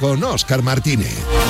Con Oscar Martínez.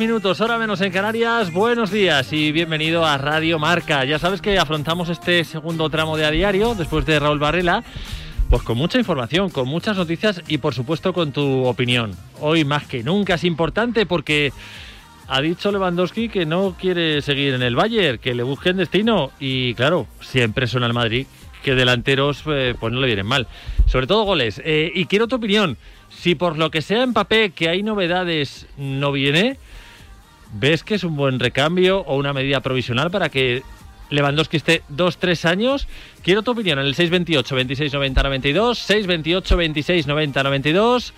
Minutos, hora menos en Canarias. Buenos días y bienvenido a Radio Marca. Ya sabes que afrontamos este segundo tramo de a diario, después de Raúl Varela, pues con mucha información, con muchas noticias y por supuesto con tu opinión. Hoy más que nunca es importante porque ha dicho Lewandowski que no quiere seguir en el Bayern, que le busquen destino y claro, siempre suena el Madrid que delanteros eh, pues no le vienen mal. Sobre todo goles. Eh, y quiero tu opinión. Si por lo que sea en papel que hay novedades no viene, ¿Ves que es un buen recambio o una medida provisional para que Lewandowski esté dos, tres años? Quiero tu opinión en el 628 26 90 92, 628 26 90 92.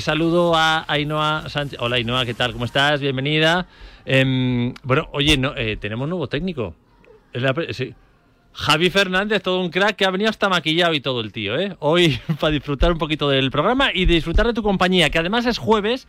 saludo a Ainhoa Sánchez. Hola Ainhoa, ¿qué tal? ¿Cómo estás? Bienvenida. Em, bueno, oye, no, eh, tenemos nuevo técnico. Javi Fernández, todo un crack que ha venido hasta maquillado y todo el tío, ¿eh? Hoy para disfrutar un poquito del programa y disfrutar de tu compañía, que además es jueves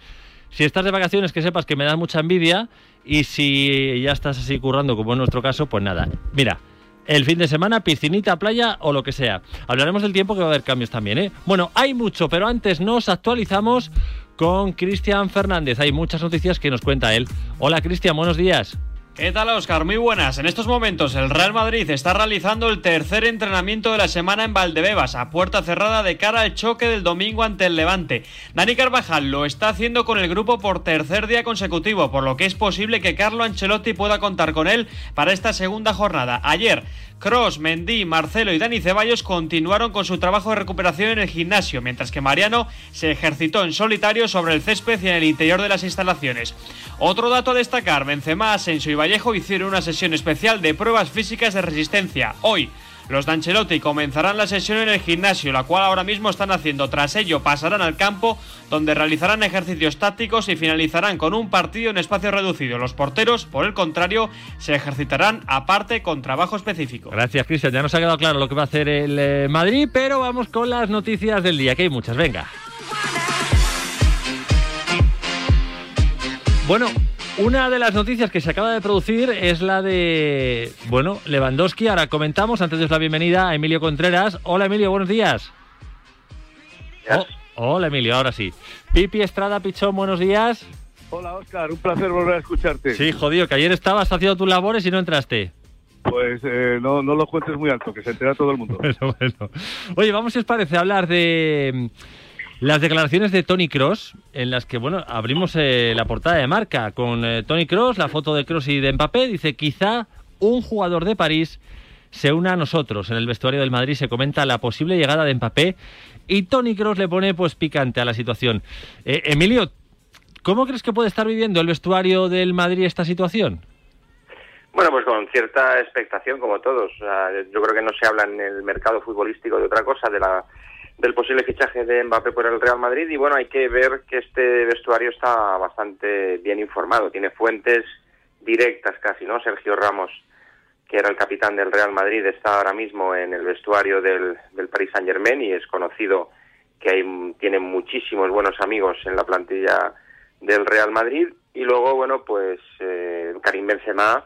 si estás de vacaciones, que sepas que me da mucha envidia. Y si ya estás así currando, como en nuestro caso, pues nada. Mira, el fin de semana, piscinita, playa o lo que sea. Hablaremos del tiempo que va a haber cambios también, ¿eh? Bueno, hay mucho, pero antes nos actualizamos con Cristian Fernández. Hay muchas noticias que nos cuenta él. Hola, Cristian, buenos días. ¿Qué tal, Oscar? Muy buenas. En estos momentos, el Real Madrid está realizando el tercer entrenamiento de la semana en Valdebebas, a puerta cerrada de cara al choque del domingo ante el Levante. Dani Carvajal lo está haciendo con el grupo por tercer día consecutivo, por lo que es posible que Carlo Ancelotti pueda contar con él para esta segunda jornada. Ayer, Cross, Mendy, Marcelo y Dani Ceballos continuaron con su trabajo de recuperación en el gimnasio, mientras que Mariano se ejercitó en solitario sobre el césped y en el interior de las instalaciones. Otro dato a destacar, Benzema, Asensio y Vallejo hicieron una sesión especial de pruebas físicas de resistencia. Hoy, los D'Ancelotti comenzarán la sesión en el gimnasio, la cual ahora mismo están haciendo. Tras ello pasarán al campo, donde realizarán ejercicios tácticos y finalizarán con un partido en espacio reducido. Los porteros, por el contrario, se ejercitarán aparte con trabajo específico. Gracias, Cristian. Ya nos ha quedado claro lo que va a hacer el eh, Madrid, pero vamos con las noticias del día, que hay muchas. Venga. Bueno, una de las noticias que se acaba de producir es la de, bueno, Lewandowski. Ahora comentamos, antes de la bienvenida a Emilio Contreras. Hola Emilio, buenos días. Oh, hola Emilio, ahora sí. Pipi Estrada Pichón, buenos días. Hola Oscar, un placer volver a escucharte. Sí, jodido, que ayer estabas haciendo tus labores y no entraste. Pues eh, no, no lo cuentes muy alto, que se entera todo el mundo. bueno, bueno. Oye, vamos si os parece hablar de las declaraciones de Tony Cross, en las que, bueno, abrimos eh, la portada de marca con eh, Tony Cross, la foto de Cross y de Mbappé, dice, quizá un jugador de París se una a nosotros. En el vestuario del Madrid se comenta la posible llegada de Mbappé y Tony Cross le pone pues picante a la situación. Eh, Emilio, ¿cómo crees que puede estar viviendo el vestuario del Madrid esta situación? Bueno, pues con cierta expectación, como todos. yo creo que no se habla en el mercado futbolístico de otra cosa, de la del posible fichaje de Mbappé por el Real Madrid y bueno, hay que ver que este vestuario está bastante bien informado, tiene fuentes directas casi, ¿no? Sergio Ramos, que era el capitán del Real Madrid, está ahora mismo en el vestuario del, del Paris Saint Germain y es conocido que hay, tiene muchísimos buenos amigos en la plantilla del Real Madrid y luego, bueno, pues eh, Karim Benzema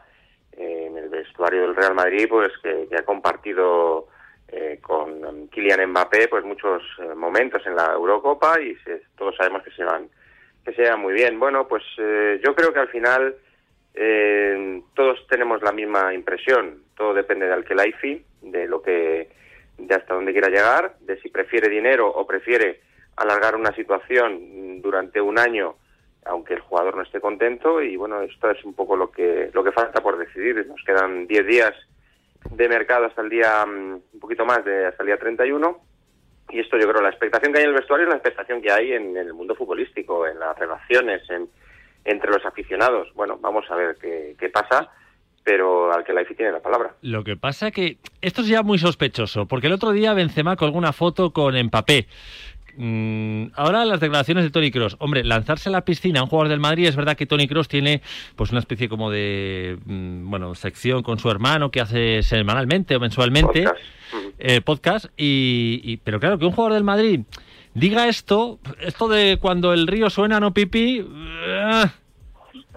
eh, en el vestuario del Real Madrid, pues que ha compartido eh, con Kylian Mbappé pues muchos eh, momentos en la Eurocopa y todos sabemos que se van que se muy bien. Bueno, pues eh, yo creo que al final eh, todos tenemos la misma impresión. Todo depende de Alkelaifi, de lo que, de hasta dónde quiera llegar, de si prefiere dinero o prefiere alargar una situación durante un año, aunque el jugador no esté contento. Y bueno, esto es un poco lo que lo que falta por decidir. Nos quedan 10 días de mercado hasta el día, mm, un poquito más de hasta el día 31. Y esto yo creo, la expectación que hay en el vestuario es la expectación que hay en el mundo futbolístico, en las relaciones, en, entre los aficionados. Bueno, vamos a ver qué, pasa pero al que la tiene la palabra. Lo que pasa que esto es ya muy sospechoso, porque el otro día Benzema colgó una foto con Mbappé. Mm, ahora las declaraciones de Tony Cross. Hombre, lanzarse a la piscina a un jugador del Madrid, es verdad que Tony Cross tiene pues una especie como de mm, bueno sección con su hermano que hace semanalmente o mensualmente podcast, eh, y, pero claro que un jugador del Madrid diga esto, esto de cuando el río suena no pipí. Eh.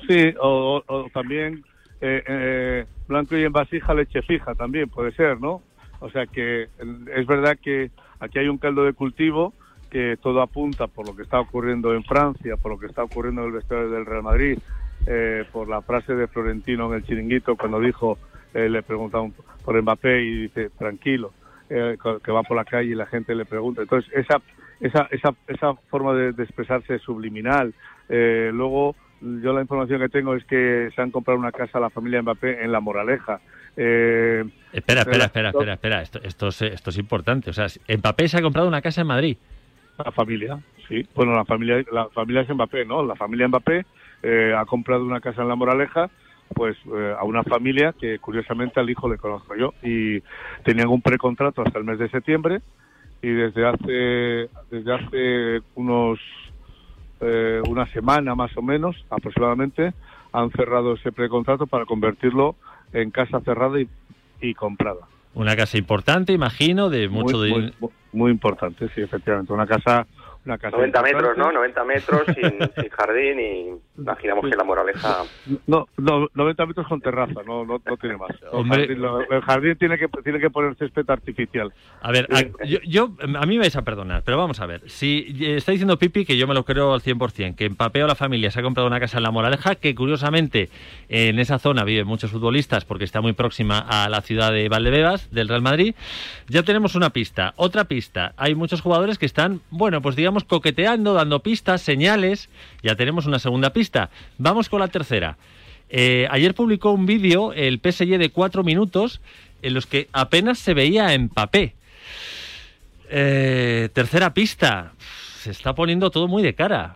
Sí, o, también eh, eh, blanco y en vasija leche fija también puede ser, ¿no? O sea que es verdad que aquí hay un caldo de cultivo que todo apunta por lo que está ocurriendo en Francia, por lo que está ocurriendo en el vestuario del Real Madrid, eh, por la frase de Florentino en el chiringuito cuando dijo, eh, le preguntaron por Mbappé y dice, tranquilo, eh, que va por la calle y la gente le pregunta. Entonces, esa, esa, esa, esa forma de, expresarse es subliminal. luego, yo la información que tengo es que se han comprado una casa a la familia Mbappé en La Moraleja. espera, espera, espera, espera, espera, esto, esto, es, esto es importante. O sea, Mbappé se ha comprado una casa en Madrid. La familia, sí. Bueno, la familia, la familia es Mbappé, ¿no? La familia Mbappé eh, ha comprado una casa en La Moraleja, pues eh, a una familia que curiosamente al hijo le conozco yo y tenían un precontrato hasta el mes de septiembre y desde hace desde hace unos eh, una semana más o menos aproximadamente han cerrado ese precontrato para convertirlo en casa cerrada y, y comprada. Una casa importante, imagino, de mucho muy, muy, importante, sí, efectivamente. Una casa 90 metros, ¿no? 90 metros sin, jardín y imaginamos que la moraleja... No, no 90 metros con terraza, no, no, tiene más. El jardín, tiene que tiene que poner césped artificial. A ver, a, yo, a mí me vais a perdonar, pero vamos a ver. Si está diciendo Pipi, que yo me lo creo al 100%, que en Papeo la familia se ha comprado una casa en La Moraleja, que curiosamente en esa zona viven muchos futbolistas porque está muy próxima a la ciudad de Valdebebas, del Real Madrid, ya tenemos una pista. Otra pista, hay muchos jugadores que están, bueno, pues digamos coqueteando, dando pistas, señales. Ya tenemos una segunda pista. Vamos con la tercera. Eh, ayer publicó un vídeo el PSG de cuatro minutos en los que apenas se veía en papel. Eh, tercera pista. Se está poniendo todo muy de cara.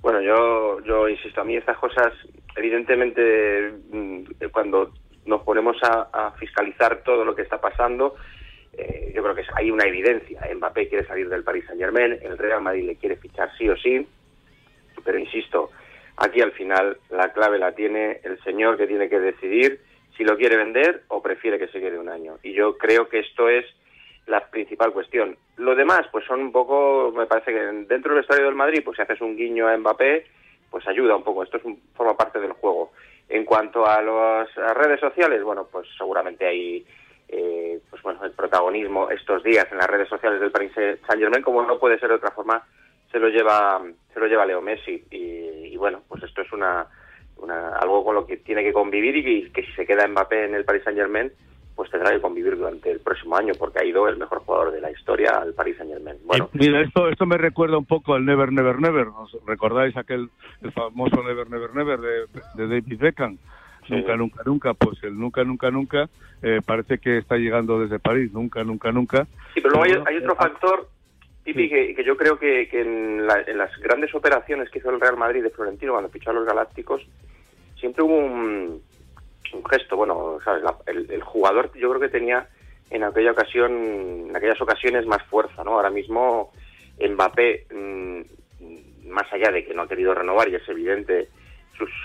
Bueno, yo, yo insisto, a mí estas cosas, evidentemente, mm, cuando nos ponemos a fiscalizar todo lo que está pasando, eh, yo creo que hay una evidencia. Mbappé quiere salir del Paris Saint Germain, el Real Madrid le quiere fichar sí o sí, pero insisto, aquí al final la clave la tiene el señor que tiene que decidir si lo quiere vender o prefiere que se quede un año. Y yo creo que esto es la principal cuestión. Lo demás, pues son un poco, me parece que dentro del estadio del Madrid, pues si haces un guiño a Mbappé, pues ayuda un poco. Esto es forma parte del juego. En cuanto a las redes sociales, bueno, pues seguramente hay eh, pues bueno, el protagonismo estos días en las redes sociales del Paris Saint Germain, como no puede ser de otra forma, se lo lleva, se lo lleva Leo Messi. Y, bueno, pues esto es una, algo con lo que tiene que convivir y que, si se queda Mbappé en el Paris Saint Germain, pues tendrá que convivir durante el próximo año porque ha ido el mejor jugador de la historia al Paris Saint Germain. Bueno, mira, esto, esto me recuerda un poco al Never Never Never. ¿Os recordáis aquel el famoso Never Never Never de, de David Beckham? Nunca, nunca, nunca, pues el nunca, nunca, nunca eh, parece que está llegando desde París, nunca, nunca, nunca. Sí, pero luego hay, otro factor, Pipi, que, yo creo que, en, las grandes operaciones que hizo el Real Madrid de Florentino cuando fichó a los Galácticos, siempre hubo un, gesto, bueno, ¿sabes? el, jugador yo creo que tenía en aquella ocasión, en aquellas ocasiones más fuerza, ¿no? Ahora mismo Mbappé, mm, más allá de que no ha querido renovar y es evidente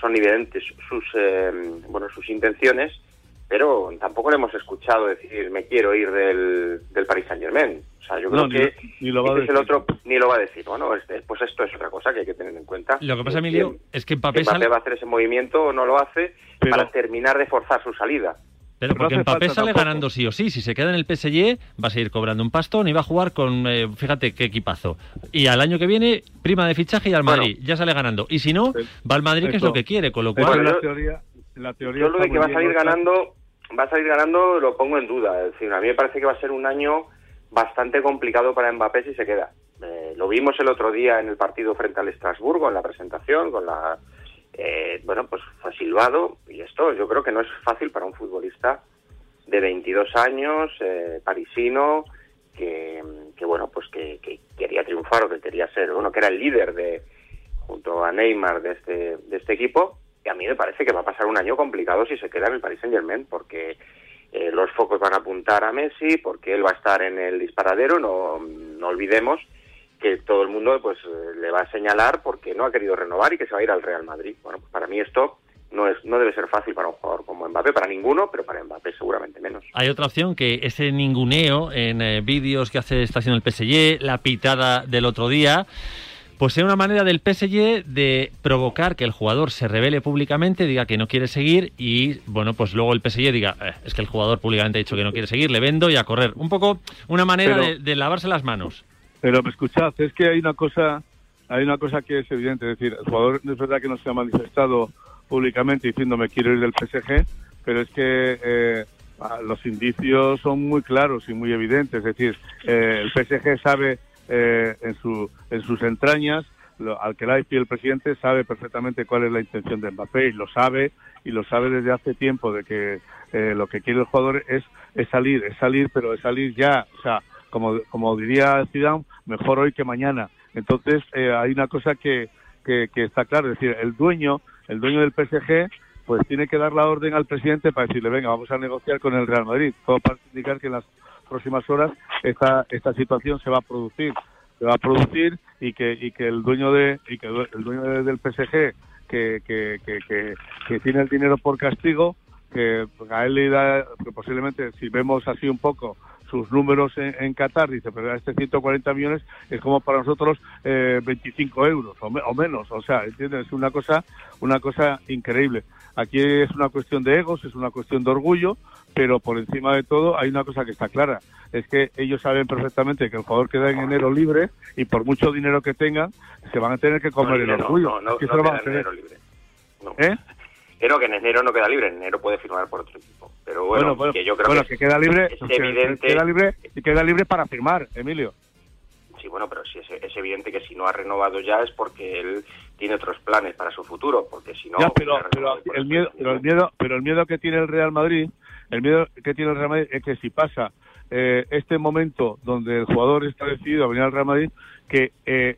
son evidentes sus eh, bueno sus intenciones pero tampoco le hemos escuchado decir me quiero ir del, del Paris Saint Germain o sea yo creo que ni, lo va a decir. el otro ni lo va a decir. Bueno este, pues esto es otra cosa que hay que tener en cuenta. Lo que pasa Emilio es que Mbappé, va a hacer ese movimiento o no lo hace para terminar de forzar su salida Pero porque Mbappé sale ganando sí o sí. Si se queda en el PSG, va a seguir cobrando un pastón y va a jugar con, eh, fíjate qué equipazo. Y al año que viene, prima de fichaje y al Madrid. ya sale ganando. Y si no, va al Madrid, que es lo que quiere. Con lo cual. la teoría, la teoría yo lo de que va a salir ganando, va a salir ganando, lo pongo en duda. Es decir, a mí me parece que va a ser un año bastante complicado para Mbappé si se queda. Eh, lo vimos el otro día en el partido frente al Estrasburgo, en la presentación, con la eh, bueno, pues fue silbado y esto yo creo que no es fácil para un futbolista de 22 años, eh, parisino, que, bueno, pues que, quería triunfar o que quería ser, bueno, que era el líder de junto a Neymar de este, de este equipo, y a mí me parece que va a pasar un año complicado si se queda en el Paris Saint Germain, porque eh, los focos van a apuntar a Messi, porque él va a estar en el disparadero, no, no olvidemos que todo el mundo pues eh, le va a señalar porque no ha querido renovar y que se va a ir al Real Madrid. Bueno, pues para mí esto no es no debe ser fácil para un jugador como Mbappé, para ninguno, pero para Mbappé seguramente menos. Hay otra opción que ese ninguneo en eh, vídeos que hace está haciendo el PSG, la pitada del otro día, pues es una manera del PSG de provocar que el jugador se revele públicamente, diga que no quiere seguir y, bueno, pues luego el PSG diga, eh, es que el jugador públicamente ha dicho que no quiere seguir, le vendo y a correr. Un poco una manera de lavarse las manos. Pero me escuchad, es que hay una cosa, hay una cosa que es evidente, es decir, el jugador es verdad que no se ha manifestado públicamente diciéndome quiero ir del PSG, pero es que eh, los indicios son muy claros y muy evidentes, es decir, eh, el PSG sabe eh, en, su, en sus entrañas al que la y el presidente sabe perfectamente cuál es la intención de Mbappé y lo sabe y lo sabe desde hace tiempo de que lo que quiere el jugador es, es salir, es salir, pero es salir ya, o sea, como, como diría Zidane, mejor hoy que mañana. Entonces eh, hay una cosa que, que, está claro, es decir, el dueño, el dueño del PSG, pues tiene que dar la orden al presidente para decirle, venga, vamos a negociar con el Real Madrid, todo para indicar que en las próximas horas esta, esta situación se va a producir, se va a producir y que, y que el dueño de, y que el dueño del PSG que, que, que, que, tiene el dinero por castigo, que a él le da, posiblemente si vemos así un poco sus números en, Qatar, dice, pero este 140 millones es como para nosotros eh, 25 euros o, menos, o sea, ¿entiendes? Es una cosa, una cosa increíble. Aquí es una cuestión de egos, es una cuestión de orgullo, pero por encima de todo hay una cosa que está clara, es que ellos saben perfectamente que el jugador queda en enero libre y por mucho dinero que tengan, se van a tener que comer el orgullo. No, no, no, libre. ¿Eh? Creo que en enero no queda libre, en enero puede firmar por otro equipo. Pero bueno, que yo creo que, queda libre, es evidente. Queda libre, y queda libre para firmar, Emilio. Sí, bueno, pero sí es, evidente que si no ha renovado ya es porque él tiene otros planes para su futuro, porque si no. pero, el miedo, pero el miedo, pero el miedo que tiene el Real Madrid, el miedo que tiene el Real Madrid es que si pasa eh, este momento donde el jugador está decidido a venir al Real Madrid, que eh,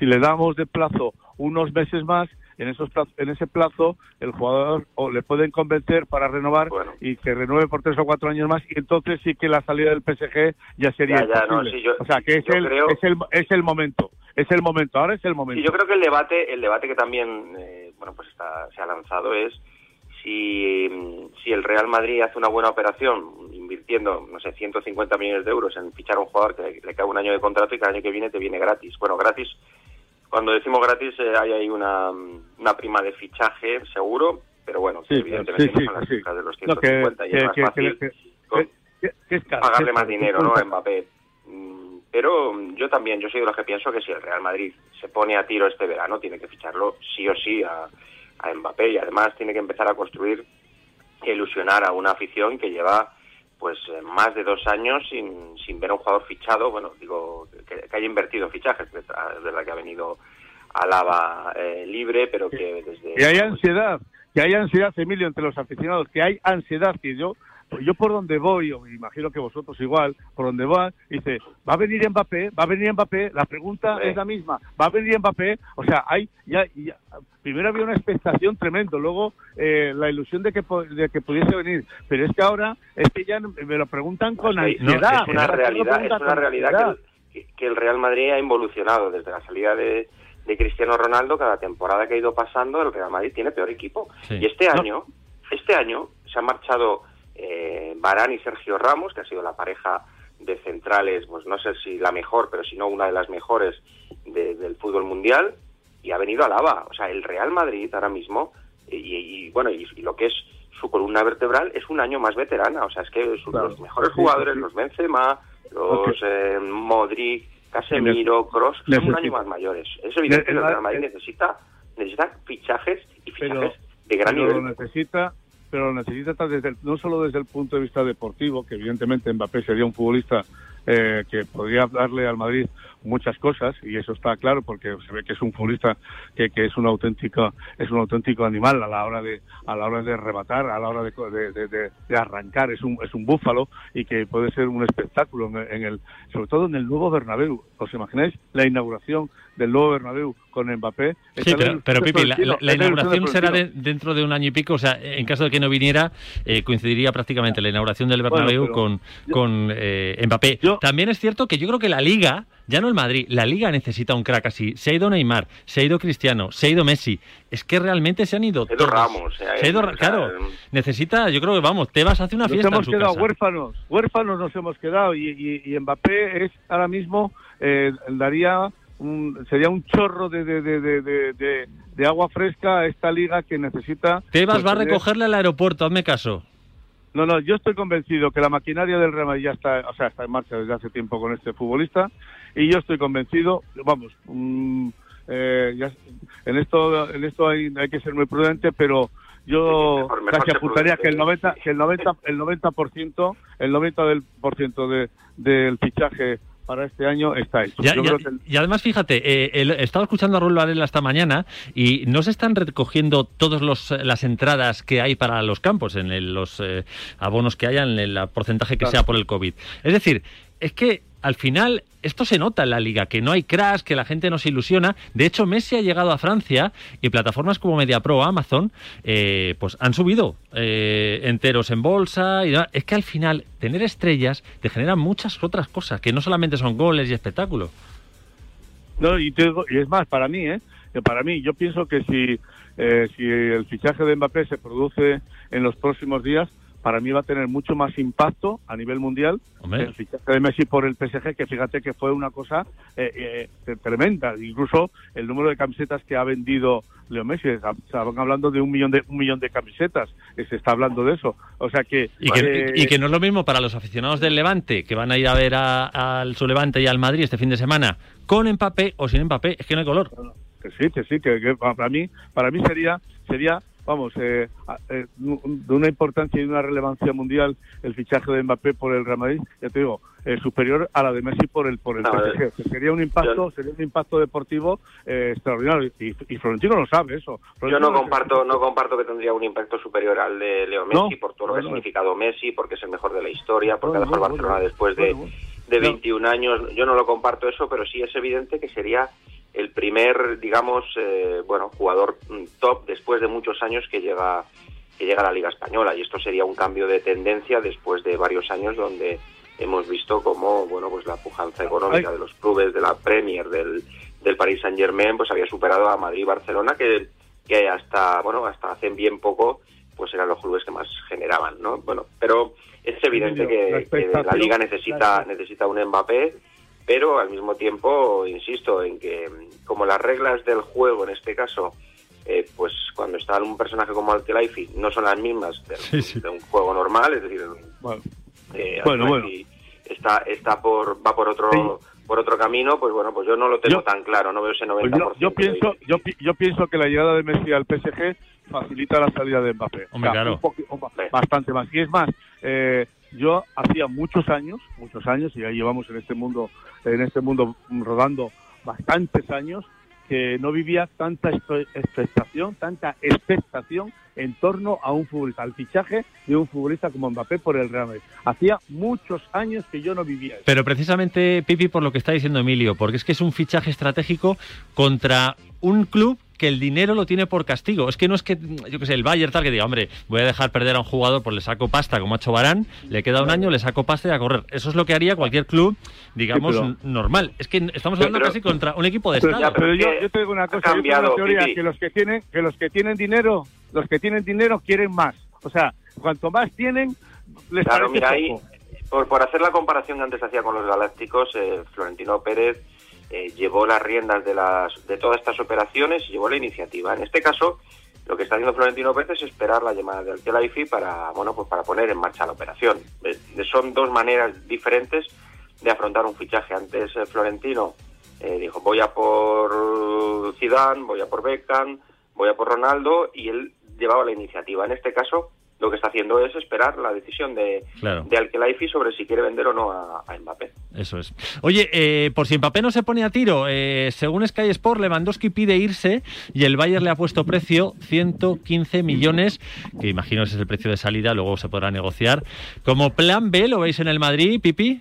si le damos de plazo unos meses más, en esos en ese plazo el jugador o le pueden convencer para renovar y que renueve por tres o cuatro años más y entonces sí que la salida del PSG ya sería o sea que es el, es el es el momento es el momento ahora es el momento. Y yo creo que el debate el debate que también eh, bueno pues está, se ha lanzado es si, si el Real Madrid hace una buena operación invirtiendo, no sé, 150 millones de euros en fichar a un jugador que le cae un año de contrato y que el año que viene te viene gratis. Bueno, gratis cuando decimos gratis eh, hay ahí una, una prima de fichaje seguro, pero bueno, evidentemente no son las cifras de los 150 y es más fácil pagarle más dinero ¿no? a Mbappé. Mm, pero yo también, yo soy de los que pienso que si el Real Madrid se pone a tiro este verano, tiene que ficharlo sí o sí a, a Mbappé y además tiene que empezar a construir e ilusionar a una afición que lleva pues eh, más de dos años sin, sin ver a un jugador fichado, bueno, digo, que, haya invertido fichajes, es verdad que ha venido a Lava eh, libre, pero que desde... Que hay ansiedad, que hay ansiedad, Emilio, entre los aficionados, que hay ansiedad, que yo yo por donde voy, o imagino que vosotros igual, por donde va, dice, ¿va a venir Mbappé? ¿Va a venir Mbappé? La pregunta es la misma, ¿va a venir Mbappé? O sea, hay ya, primero había una expectación tremendo, luego eh, la ilusión de que, de que pudiese venir, pero es que ahora es que ya me lo preguntan con ansiedad. es una realidad, es una realidad que, el Real Madrid ha involucionado desde la salida de, Cristiano Ronaldo, cada temporada que ha ido pasando, el Real Madrid tiene peor equipo. Y este año, este año se ha marchado eh, Barán y Sergio Ramos, que ha sido la pareja de centrales, pues no sé si la mejor, pero si no una de las mejores del fútbol mundial, y ha venido a Lava. O sea, el Real Madrid ahora mismo, y, bueno, y, lo que es su columna vertebral es un año más veterana. O sea, es que los mejores jugadores, los Benzema, los eh, Modric, Casemiro, Cross, son un año más mayores. Es evidente que el Real Madrid necesita, necesita fichajes y fichajes de gran pero nivel. Lo necesita, pero lo necesita desde no solo desde el punto de vista deportivo, que evidentemente Mbappé sería un futbolista eh, que podría darle al Madrid muchas cosas y eso está claro porque se ve que es un futbolista que, que es un auténtico es un auténtico animal a la hora de a la hora de rematar a la hora de, de, de, arrancar. Es un es un búfalo y que puede ser un espectáculo en, el sobre todo en el nuevo Bernabéu. Os imagináis la inauguración del nuevo Bernabéu con Mbappé sí pero, pero Pipi la, la, inauguración será dentro de un año y pico o sea en caso de que no viniera eh, coincidiría prácticamente la inauguración del Bernabéu con con eh, Mbappé. también es cierto que yo creo que la Liga ya no el Madrid, la Liga necesita un crack así. Se ha ido Neymar, se ha ido Cristiano, se ha ido Messi. Es que realmente se han ido se ha ido Ramos. Se ha ido, claro, necesita, yo creo que vamos, Tebas hace una fiesta Nos hemos en su quedado casa. huérfanos, huérfanos nos hemos quedado y, y, Mbappé es ahora mismo, eh, daría un, sería un chorro de, de, de, de, de agua fresca a esta liga que necesita... Tebas va a recogerle al aeropuerto, hazme caso. No, no, yo estoy convencido que la maquinaria del Real Madrid ya está, o sea, está en marcha desde hace tiempo con este futbolista y yo estoy convencido, vamos, mm, eh, en esto, en esto hay, hay que ser muy prudente, pero yo casi apuntaría que el 90, que el 90, el 90 el 90 del por ciento de, del fichaje para este año está hecho. Y además, fíjate, eh, he estado escuchando a Raúl Varela esta mañana y no se están recogiendo todas las entradas que hay para los campos, en los eh, abonos que haya, en el porcentaje que sea por el COVID. Es decir, es que al final esto se nota en la liga, que no hay crash, que la gente no se ilusiona. De hecho, Messi ha llegado a Francia y plataformas como MediaPro o Amazon eh, pues han subido eh, enteros en bolsa. Y es que al final tener estrellas te genera muchas otras cosas, que no solamente son goles y espectáculo. No, y, y es más, para mí, ¿eh? para mí, yo pienso que si, eh, si el fichaje de Mbappé se produce en los próximos días, para mí va a tener mucho más impacto a nivel mundial el fichaje de Messi por el PSG, que fíjate que fue una cosa eh, eh, tremenda. Incluso el número de camisetas que ha vendido Leo Messi, estaban hablando de un millón de un millón de camisetas, se está hablando de eso. O sea que y, que no es lo mismo para los aficionados del Levante que van a ir a ver al su Levante y al Madrid este fin de semana con Empape o sin Empape, es que no hay color. Que sí, que sí, que, para mí para mí sería sería vamos, eh, eh, de una importancia y una relevancia mundial el fichaje de Mbappé por el Real Madrid, ya te digo, eh, superior a la de Messi por el por el PSG. sería un impacto, sería un impacto deportivo extraordinario y, Florentino lo sabe eso. yo no comparto, no comparto que tendría un impacto superior al de Leo Messi por todo lo que ha significado Messi, porque es el mejor de la historia, porque ha dejado Barcelona después de, de 21 años. Yo no lo comparto eso, pero sí es evidente que sería el primer, digamos, eh, bueno, jugador mm, top después de muchos años que llega que llega a la Liga Española. Y esto sería un cambio de tendencia después de varios años donde hemos visto como bueno pues la pujanza económica de los clubes de la Premier del, del Paris Saint Germain pues había superado a Madrid y Barcelona que, que hasta bueno hasta hace bien poco pues eran los clubes que más generaban no bueno pero es evidente que, que la liga necesita necesita un Mbappé pero al mismo tiempo insisto en que como las reglas del juego en este caso eh, pues cuando está un personaje como Alkelaifi no son las mismas de, un juego normal es decir bueno, eh, está está por va por otro por otro camino pues bueno pues yo no lo tengo tan claro no veo ese 90% pues yo, pienso yo, yo pienso que la llegada de Messi al PSG facilita la salida de Mbappé. Bastante más. Y es más eh, yo hacía muchos años, muchos años, y ya llevamos en este mundo, en este mundo rodando bastantes años, que no vivía tanta expectación, tanta expectación en torno a un futbolista, al fichaje de un futbolista como Mbappé por el Real Madrid. Hacía muchos años que yo no vivía eso. Pero precisamente, Pipi, por lo que está diciendo Emilio, porque es que es un fichaje estratégico contra un club que el dinero lo tiene por castigo. Es que no es que, yo que sé, el Bayern tal que diga, hombre, voy a dejar perder a un jugador, pues le saco pasta como ha hecho Barán, le queda un año, le saco pasta y a correr. Eso es lo que haría cualquier club, digamos, normal. Es que estamos hablando casi contra un equipo de Estado. pero yo, yo, te digo una cosa, yo tengo una teoría, que los que tienen, que los que tienen dinero, los que tienen dinero quieren más. O sea, cuanto más tienen, les claro, mira, Ahí, por, por hacer la comparación que antes hacía con los Galácticos, eh, Florentino Pérez eh, llevó las riendas de, las, de todas estas operaciones y llevó la iniciativa. En este caso, Lo que está haciendo Florentino Pérez es esperar la llamada del Kelaifi para, bueno, pues para poner en marcha la operación. Eh, Son dos maneras diferentes de afrontar un fichaje. Antes eh, Florentino eh, dijo voy a por Zidane, voy a por Beckham, voy a por Ronaldo y él llevaba la iniciativa. En este caso lo que está haciendo es esperar la decisión de, Claro. de sobre si quiere vender o no a, a Mbappé. Eso es. Oye, eh, por si Mbappé no se pone a tiro, eh, según Sky Sport, Lewandowski pide irse y el Bayern le ha puesto precio 115 millones, que imagino ese es el precio de salida, luego se podrá negociar. Como plan B, ¿lo veis en el Madrid, Pipi?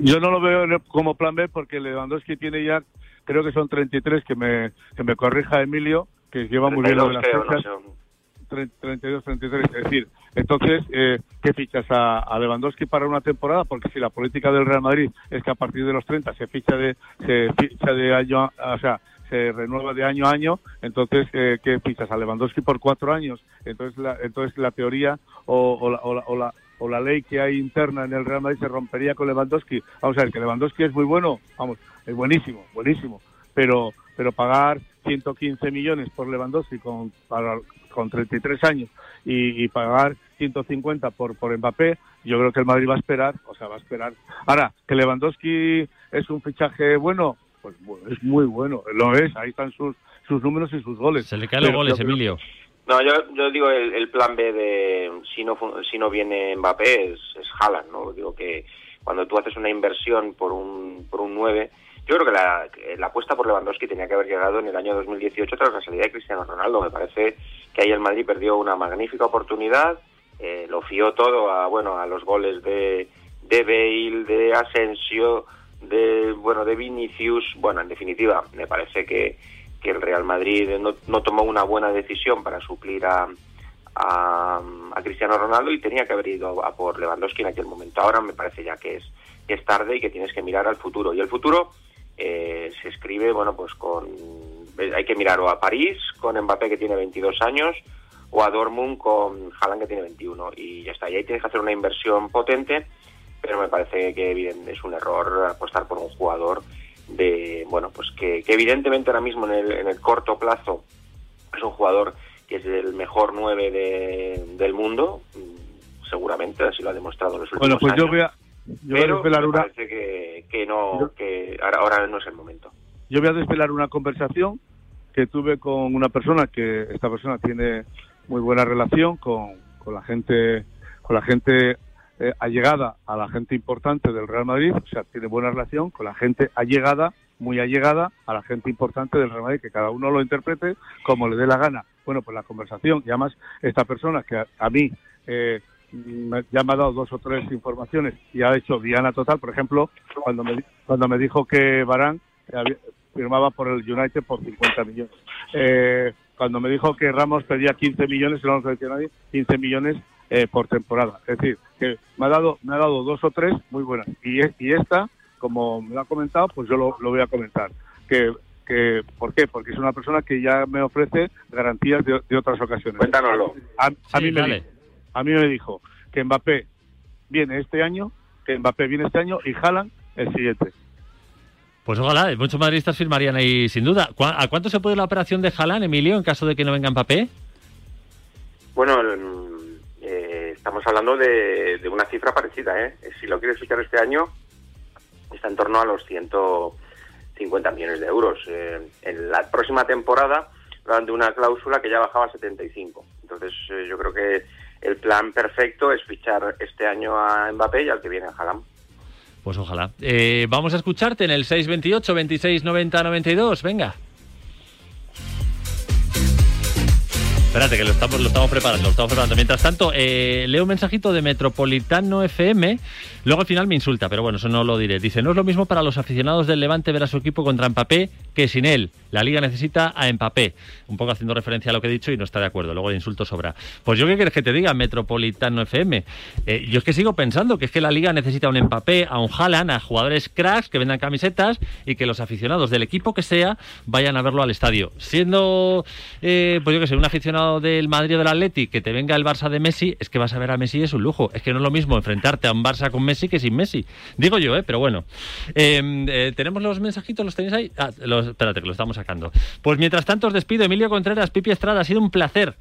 Yo no lo veo en- como plan B porque Lewandowski tiene ya, creo que son 33, que me, que me corrija Emilio, que lleva muy bien lo de las 32 creo, no fechas. Sé. 32, 33. Es decir, entonces, eh, ¿qué fichas a, Lewandowski para una temporada? Porque si la política del Real Madrid es que a partir de los 30 se ficha de, se ficha de año, o sea, se renueva de año a año, entonces, eh, ¿qué fichas a Lewandowski por cuatro años? Entonces, la, entonces la teoría o, o la, o, la, o, la, o la ley que hay interna en el Real Madrid se rompería con Lewandowski. Vamos a ver, que Lewandowski es muy bueno, vamos, es buenísimo, buenísimo, pero pero pagar 115 millones por Lewandowski con, para, con 33 años y, y pagar 150 por, por Mbappé, yo creo que el Madrid va a esperar, o sea, va a esperar. Ahora, que Lewandowski es un fichaje bueno, pues bueno, es muy bueno, lo es, ahí están sus, sus números y sus goles. Se le caen los goles, creo- Emilio. No, yo, yo digo el, el plan B de si no fun- si no viene Mbappé es, es Haaland, ¿no? Digo que cuando tú haces una inversión por un por un 9, yo creo que la, apuesta por Lewandowski tenía que haber llegado en el año 2018 tras la salida de Cristiano Ronaldo. Me parece que ahí el Madrid perdió una magnífica oportunidad, eh, lo fió todo a bueno a los goles de de Bale, de Asensio, de bueno de Vinicius. Bueno, en definitiva, me parece que que el Real Madrid no, no tomó una buena decisión para suplir a, a, a Cristiano Ronaldo y tenía que haber ido a por Lewandowski en aquel momento. Ahora me parece ya que es, que es tarde y que tienes que mirar al futuro. Y el futuro eh, se escribe, bueno, pues con. Hay que mirar o a París, con Mbappé que tiene 22 años, o a Dortmund con Haaland que tiene 21. Y ya está. Y ahí tienes que hacer una inversión potente, pero me parece que evidente, es un error apostar por un jugador de bueno pues que, que evidentemente ahora mismo en el, en el corto plazo es un jugador que es el mejor 9 de- del mundo mm, seguramente así lo ha demostrado en los últimos Bueno, pues yo voy a, yo voy a pero desvelar me una, parece que, que no que ahora, ahora no es el momento yo voy a desvelar una conversación que tuve con una persona que esta persona tiene muy buena relación con, con la gente con la gente eh, allegada a la gente importante del Real Madrid, o sea, tiene buena relación con la gente allegada, muy allegada a la gente importante del Real Madrid, que cada uno lo interprete como le dé la gana. Bueno, pues la conversación, y además esta persona que a, a mí eh, ya me ha dado dos o tres informaciones y ha hecho diana total, por ejemplo, cuando me, di- cuando me dijo que Barán había- firmaba por el United por 50 millones. Eh, cuando me dijo que Ramos pedía 15 millones, no nos lo decía nadie, 15 millones eh, por temporada. Es decir, que me ha dado me ha dado dos o tres muy buenas. Y, y esta, como me lo ha comentado, pues yo lo, lo voy a comentar. Que, que, ¿Por qué? Porque es una persona que ya me ofrece garantías de, de otras ocasiones. Cuéntanoslo. A, a Sí, mí me. A mí me dijo que Mbappé viene este año, que Mbappé viene este año y Haaland el siguiente. Pues ojalá, muchos madridistas firmarían ahí sin duda. ¿Cu- ¿A cuánto se puede la operación de Haaland, Emilio, en caso de que no venga Mbappé? bueno eh, estamos hablando de, de una cifra parecida ¿eh? si lo quieres fichar este año está en torno a los 150 millones de euros Eh, en la próxima temporada hablan de una cláusula que ya bajaba a 75 entonces eh, yo creo que el plan perfecto es fichar este año a Mbappé y al que viene a Haaland Pues ojalá. Eh, vamos a escucharte en el 628 26 90 92. Venga. Espérate, que lo estamos, preparando, lo estamos preparando. Mientras tanto, eh, leo un mensajito de Metropolitano FM. Luego al final me insulta, pero bueno, eso no lo diré. Dice, no es lo mismo para los aficionados del Levante ver a su equipo contra Mbappé que sin él. La liga necesita a Mbappé. Un poco haciendo referencia a lo que he dicho y no está de acuerdo. Luego el insulto sobra. Pues yo qué quieres que te diga, Metropolitano FM. Eh, yo es que sigo pensando que es que la liga necesita un Mbappé, a un Haaland, a jugadores cracks que vendan camisetas y que los aficionados del equipo que sea vayan a verlo al estadio. Siendo, eh, pues yo que sé, un aficionado lado del Madrid o del Atleti que te venga el Barça de Messi, es que vas a ver a Messi es un lujo. Es que no es lo mismo enfrentarte a un Barça con Messi que sin Messi. Digo yo, ¿eh? pero bueno. Em, eh, ¿Tenemos los mensajitos? ¿Los tenéis ahí? Ah, los, espérate, que lo estamos sacando. Pues mientras tanto os despido. Emilio Contreras, Pipi Estrada, ha sido un placer.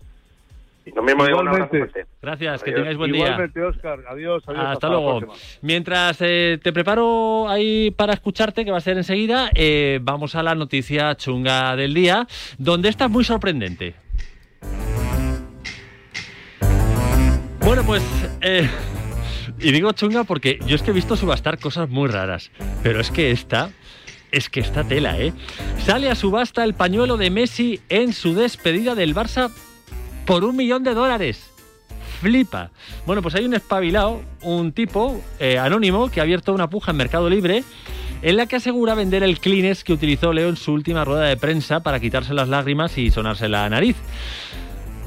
Lo mismo digo, un abrazo Igualmente. fuerte. Gracias, que tengáis buen día. Igualmente, Oscar. Adiós, adiós. Hasta luego. Mientras eh, te preparo ahí para escucharte, que va a ser enseguida, eh, vamos a la noticia chunga del día, donde está muy sorprendente. Bueno, pues... eh, y digo chunga porque yo es que he visto subastar cosas muy raras, pero es que esta... Es que esta tela, ¿eh? Sale a subasta el pañuelo de Messi en su despedida del Barça por un millón de dólares. Flipa. Bueno, pues hay un espabilado, un tipo eh, anónimo que ha abierto una puja en Mercado Libre en la que asegura vender el Kleenex que utilizó Leo en su última rueda de prensa para quitarse las lágrimas y sonarse la nariz.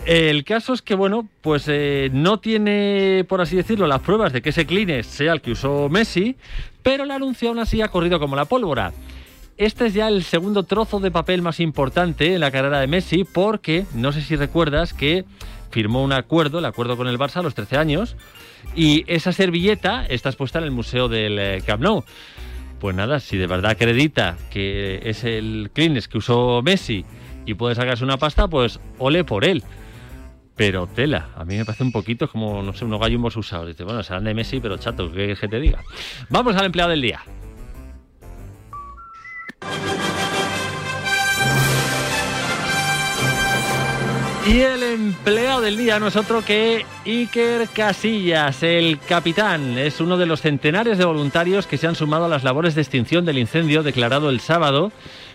El caso es que, bueno, pues eh, no tiene, por así decirlo, las pruebas de que ese Kleenex sea el que usó Messi, pero la anuncio aún así ha corrido como la pólvora. Este es ya el segundo trozo de papel más importante en la carrera de Messi porque, no sé si recuerdas, que firmó un acuerdo, el acuerdo con el Barça a los 13 años, y esa servilleta está expuesta en el Museo del eh, Camp Nou. Pues nada, si de verdad acredita que es el Kleenex que usó Messi y puede sacarse una pasta, pues ole por él. Pero tela, a mí me parece un poquito como, no sé, unos gallumbos usados. Dice, bueno, serán de Messi, pero chato, ¿qué que te diga? Vamos al empleado del día. Y el empleado del día no es otro que Iker Casillas, el capitán. Es uno de los centenares de voluntarios que se han sumado a las labores de extinción del incendio declarado el sábado.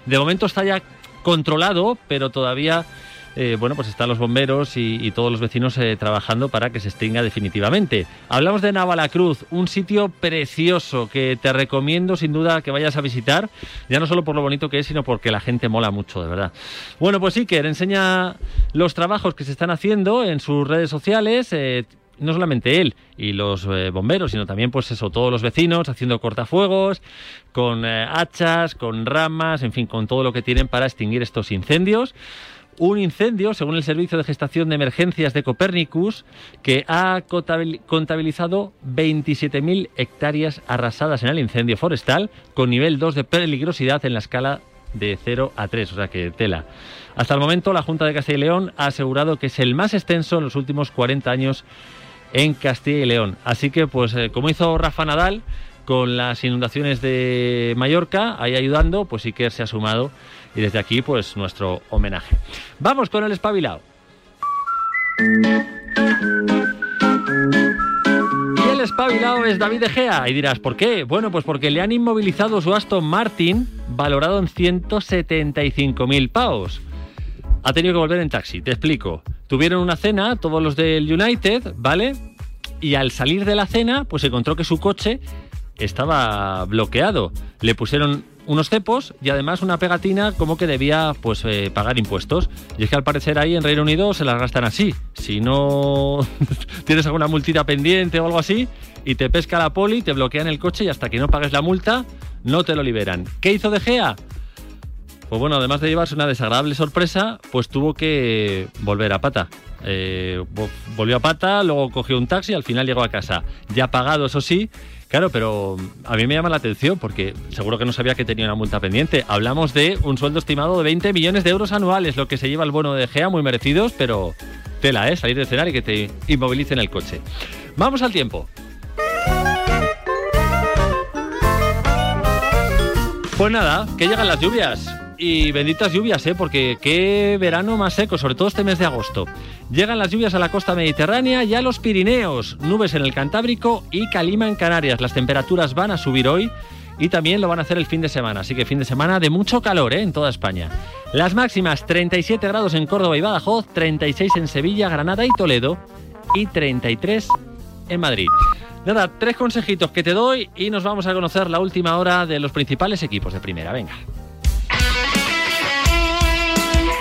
De momento está ya controlado, pero todavía eh, bueno, pues están los bomberos y, todos los vecinos eh, trabajando para que se extinga definitivamente. Hablamos de Navalacruz, un sitio precioso que te recomiendo sin duda que vayas a visitar, ya no solo por lo bonito que es, sino porque la gente mola mucho, de verdad. Bueno, pues Iker enseña los trabajos que se están haciendo en sus redes sociales. eh, no solamente él y los bomberos, sino también, pues eso, todos los vecinos haciendo cortafuegos, con hachas, con ramas, en fin, con todo lo que tienen para extinguir estos incendios. Un incendio, según el Servicio de Gestación de Emergencias de Copernicus, que ha contabil- contabilizado 27.000 hectáreas arrasadas en el incendio forestal, con nivel 2 de peligrosidad en la escala de 0 a 3, o sea que tela. Hasta el momento, la Junta de Castilla y León ha asegurado que es el más extenso en los últimos 40 años en Castilla y León. Así que, pues, eh, como hizo Rafa Nadal con las inundaciones de Mallorca, ahí ayudando, pues Iker se ha sumado y desde aquí, pues, nuestro homenaje. Vamos con el espabilado. Y el espabilado es David De Gea. Y dirás, ¿por qué? Bueno, pues porque le han inmovilizado su Aston Martin, valorado en 175.000 pavos. Ha tenido que volver en taxi, te explico. Tuvieron una cena, todos los del United, ¿vale? Y al salir de la cena, pues encontró que su coche estaba bloqueado. Le pusieron unos cepos y además una pegatina como que debía pues eh, pagar impuestos. Y es que al parecer ahí en Reino Unido se las gastan así. Si no tienes alguna multita pendiente o algo así y te pesca la poli, te bloquean el coche y hasta que no pagues la multa no te lo liberan. ¿Qué hizo De Gea? Pues bueno, además de llevarse una desagradable sorpresa, pues tuvo que volver a pata. Eh, vo- volvió a pata, luego cogió un taxi, al final llegó a casa. Ya pagado, eso sí. Claro, pero a mí me llama la atención porque seguro que no sabía que tenía una multa pendiente. Hablamos de un sueldo estimado de 20 millones de euros anuales, lo que se lleva el bono de Gea, muy merecidos, pero tela, ¿eh? Salir de cenar y que te inmovilicen el coche. Vamos al tiempo. Pues nada, que llegan las lluvias. Y benditas lluvias, ¿eh? Porque qué verano más seco, sobre todo este mes de agosto. Llegan las lluvias a la costa mediterránea y a los Pirineos. Nubes en el Cantábrico y calima en Canarias. Las temperaturas van a subir hoy y también lo van a hacer el fin de semana. Así que fin de semana de mucho calor, ¿eh? En toda España. Las máximas 37 grados en Córdoba y Badajoz, 36 en Sevilla, Granada y Toledo y 33 en Madrid. Nada, tres consejitos que te doy y nos vamos a conocer la última hora de los principales equipos de primera. Venga.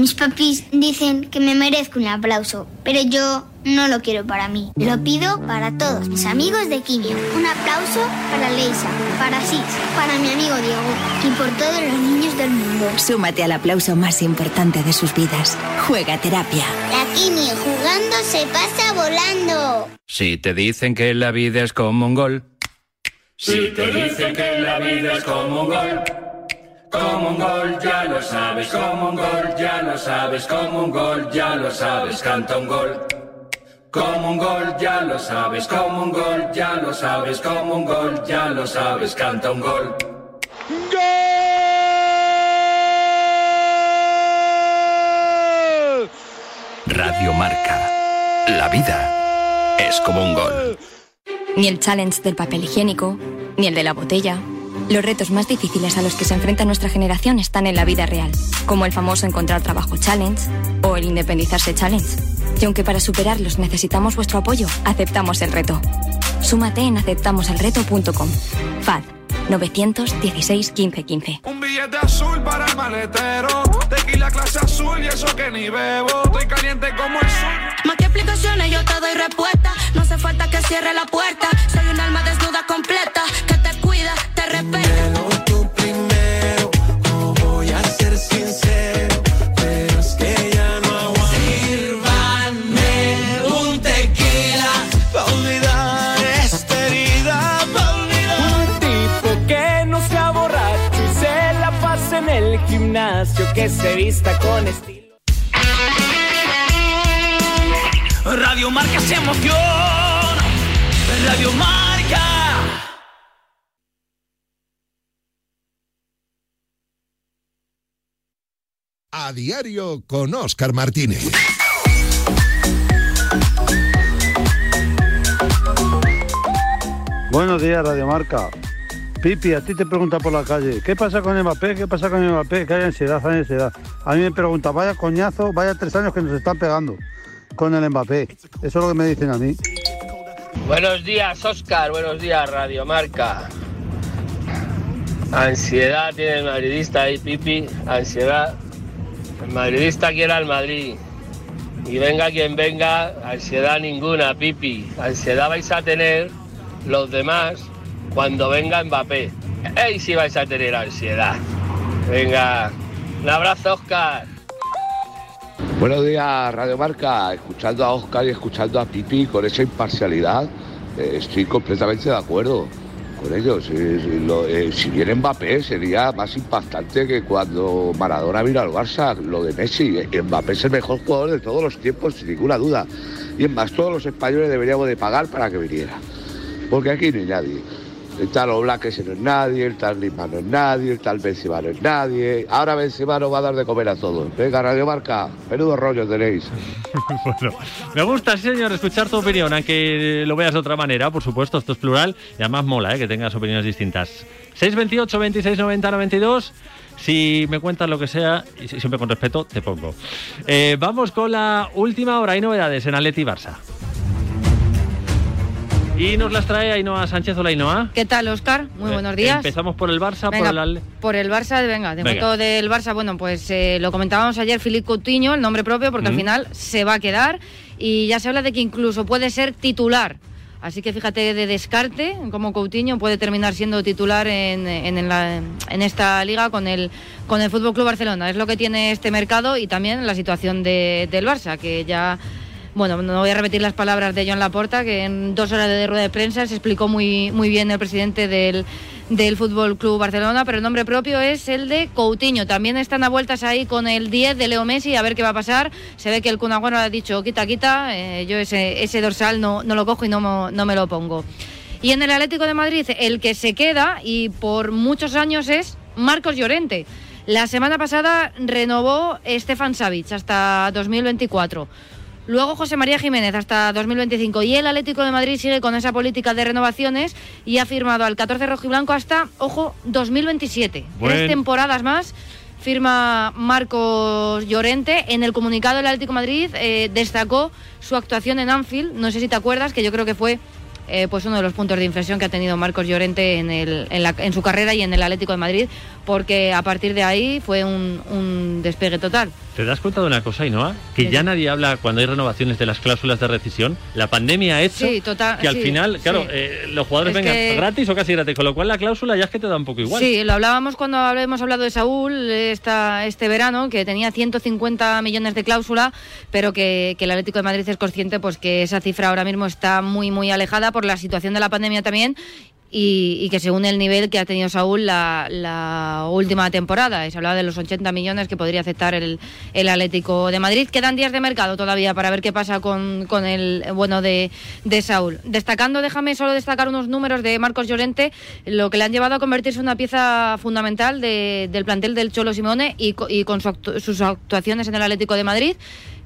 Mis papis dicen que me merezco un aplauso, pero yo no lo quiero para mí. Lo pido para todos mis amigos de Quimio. Un aplauso para Leisa, para Sis, para mi amigo Diego y por todos los niños del mundo. Súmate al aplauso más importante de sus vidas. Juega terapia. La Quimio jugando se pasa volando. Si te dicen que la vida es como un gol. Si te dicen que la vida es como un gol. Como un gol, ya lo sabes, como un gol, ya lo sabes, como un gol, ya lo sabes, canta un gol. Como un gol, ya lo sabes, como un gol, ya lo sabes, como un gol, ya lo sabes, canta un gol. Radio Marca. La vida es como un gol. Ni el challenge del papel higiénico, ni el de la botella. Los retos más difíciles a los que se enfrenta nuestra generación están en la vida real, como el famoso encontrar trabajo challenge o el independizarse challenge. Y aunque para superarlos necesitamos vuestro apoyo, aceptamos el reto. Súmate en aceptamoselreto.com. FAD 916 15 15. Un billete azul para el maletero. Tequila clase azul y eso que ni bebo. Estoy caliente como el sur. Más que explicaciones, yo te doy respuesta. No hace falta que cierre la puerta. Soy un alma desnuda completa. Que que se vista con estilo. Radio Marca se emoción. Radio Marca. A diario con Oscar Martínez. Buenos días, Radio Marca. Pipi, a ti te pregunta por la calle, ¿qué pasa con Mbappé? ¿Qué pasa con Mbappé? Que hay ansiedad, hay ansiedad. A mí me pregunta, vaya coñazo, vaya tres años que nos están pegando con el Mbappé. Eso es lo que me dicen a mí. Buenos días, Oscar. Buenos días, Radio Marca. Ansiedad tiene el madridista ahí, Pipi. Ansiedad. El madridista quiere al Madrid. Y venga quien venga, ansiedad ninguna, Pipi. Ansiedad vais a tener los demás cuando venga Mbappé. Ahí sí vais a tener ansiedad. Venga, un abrazo, Oscar. Buenos días, Radio Marca. Escuchando a Oscar y escuchando a Pipi con esa imparcialidad, eh, estoy completamente de acuerdo con ellos. Eh, si, lo- eh, si viene Mbappé sería más impactante que cuando Maradona vino al Barça, lo de Messi. Eh, Mbappé es el mejor jugador de todos los tiempos, sin ninguna duda. Y es más, todos los españoles deberíamos de pagar para que viniera. Porque aquí no hay nadie. El tal Oblak ese no es nadie, el tal Lima no es nadie, el tal Benzema no es nadie. Ahora Benzema nos va a dar de comer a todos. Venga, Radio Marca, menudo rollo tenéis. bueno, me gusta, señor, escuchar tu opinión, aunque lo veas de otra manera, por supuesto, esto es plural y además mola ¿eh? que tengas opiniones distintas. 628 26 90 92. Si me cuentas lo que sea, y si- siempre con respeto, te pongo. Eh, vamos con la última hora. Hay novedades en Atleti Barça. Y nos las trae Ainhoa Sánchez. Hola, Ainhoa. ¿Qué tal, Oscar? Muy Eh, buenos días. Empezamos por el Barça, Venga, por el por el Barça, venga, de Venga. del Barça, bueno, pues eh, lo comentábamos ayer, Filipe Coutinho, el nombre propio, porque al Ujú. final se va a quedar y ya se habla de que incluso puede ser titular. Así que fíjate de descarte, como Coutinho puede terminar siendo titular en, en- en la- en esta liga con el, con el Fútbol Club Barcelona. Es lo que tiene este mercado y también la situación de- del Barça, que ya bueno, no voy a repetir las palabras de Joan Laporta, que en dos horas de rueda de prensa se explicó muy, muy bien el presidente del, del Fútbol Club Barcelona, pero el nombre propio es el de Coutinho. También están a vueltas ahí con el 10 de Leo Messi, a ver qué va a pasar. Se ve que el Kun ha dicho, quita, quita, eh, yo ese, ese dorsal no, no lo cojo y no, no me lo pongo. Y en el Atlético de Madrid, el que se queda y por muchos años es Marcos Llorente. La semana pasada renovó Stefan Savic hasta 2024. Luego José María Jiménez hasta 2025 y el Atlético de Madrid sigue con esa política de renovaciones y ha firmado al 14 rojiblanco hasta, ojo, 2027. Buen- Tres temporadas más firma Marcos Llorente. En el comunicado del Atlético de Madrid eh, destacó su actuación en Anfield. No sé si te acuerdas, que yo creo que fue eh, pues uno de los puntos de inflexión que ha tenido Marcos Llorente en, el- en la- en su carrera y en el Atlético de Madrid, porque a partir de ahí fue un, un despegue total. ¿Te das cuenta de una cosa, Inoa? Que ¿De ya nadie habla cuando hay renovaciones de las cláusulas de rescisión. La pandemia ha hecho Sí, total, que al sí, final, claro, eh, los jugadores Es vengan que- gratis o casi gratis, con lo cual la cláusula ya es que te da un poco igual. Sí, lo hablábamos cuando hemos hablado de Saúl esta, este verano, que tenía 150 millones de cláusula, pero que, que el Atlético de Madrid es consciente pues que esa cifra ahora mismo está muy, muy alejada por la situación de la pandemia también. Y, y que según el nivel que ha tenido Saúl la, la última temporada, y se hablaba de los 80 millones que podría aceptar el, el Atlético de Madrid. Quedan días de mercado todavía para ver qué pasa con, con el bueno de, de Saúl. Destacando, déjame solo destacar unos números de Marcos Llorente, lo que le han llevado a convertirse en una pieza fundamental de- del plantel del Cholo Simone y, y con su sus actuaciones en el Atlético de Madrid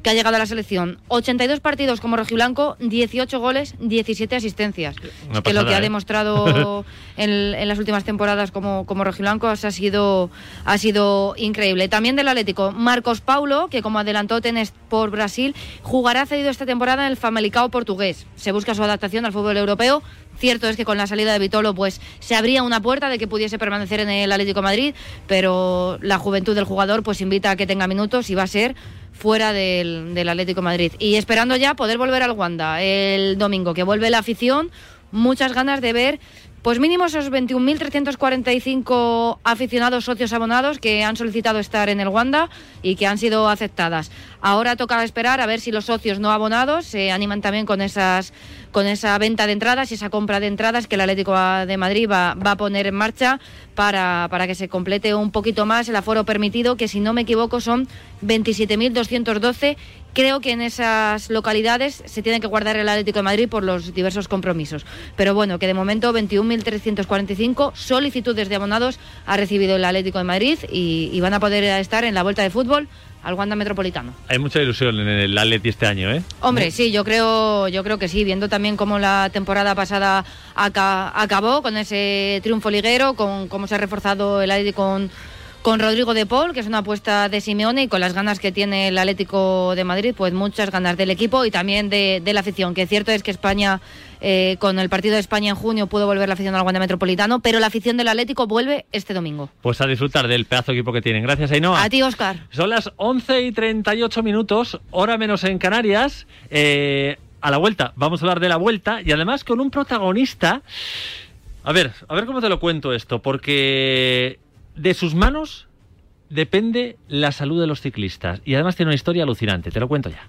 que ha llegado a la selección. 82 partidos como rojiblanco, 18 goles, 17 asistencias. Que lo que ha ¿eh? demostrado en, en las últimas temporadas como, como rojiblanco ha sido, ha sido increíble. También del Atlético, Marcos Paulo, que como adelantó Tenes por Brasil, jugará cedido esta temporada en el Famalicao portugués. Se busca su adaptación al fútbol europeo. Cierto es que con la salida de Vitolo pues se abría una puerta de que pudiese permanecer en el Atlético Madrid, pero la juventud del jugador pues invita a que tenga minutos y va a ser fuera del, Atlético Madrid. Y esperando ya poder volver al Wanda el domingo, que vuelve la afición, muchas ganas de ver pues mínimo esos 21.345 aficionados socios abonados que han solicitado estar en el Wanda y que han sido aceptadas. Ahora toca esperar a ver si los socios no abonados se animan también con esas con esa venta de entradas y esa compra de entradas que el Atlético de Madrid va, va a poner en marcha para, para que se complete un poquito más el aforo permitido, que si no me equivoco son 27.212. Creo que en esas localidades se tiene que guardar el Atlético de Madrid por los diversos compromisos. Pero bueno, que de momento 21.345 solicitudes de abonados ha recibido el Atlético de Madrid y, y van a poder estar en la vuelta de fútbol al Wanda Metropolitano. Hay mucha ilusión en el Atleti este año, ¿eh? Hombre, sí, yo creo, yo creo que sí, viendo también cómo la temporada pasada aca- acabó con ese triunfo liguero, con cómo se ha reforzado el Atlético con, con Rodrigo de Paul, que es una apuesta de Simeone, y con las ganas que tiene el Atlético de Madrid, pues muchas ganas del equipo y también de, de la afición, que cierto es que España, eh, con el partido de España en junio, pudo volver la afición al Wanda Metropolitano, pero la afición del Atlético vuelve este domingo. Pues a disfrutar del pedazo de equipo que tienen. Gracias, Ainhoa. A ti, Oscar. Son las 11 y 38 minutos, hora menos en Canarias. Eh, a la vuelta, vamos a hablar de la vuelta y además con un protagonista. A ver, a ver cómo te lo cuento esto, porque de sus manos depende la salud de los ciclistas y además tiene una historia alucinante, te lo cuento ya.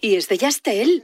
Y es de Yastel.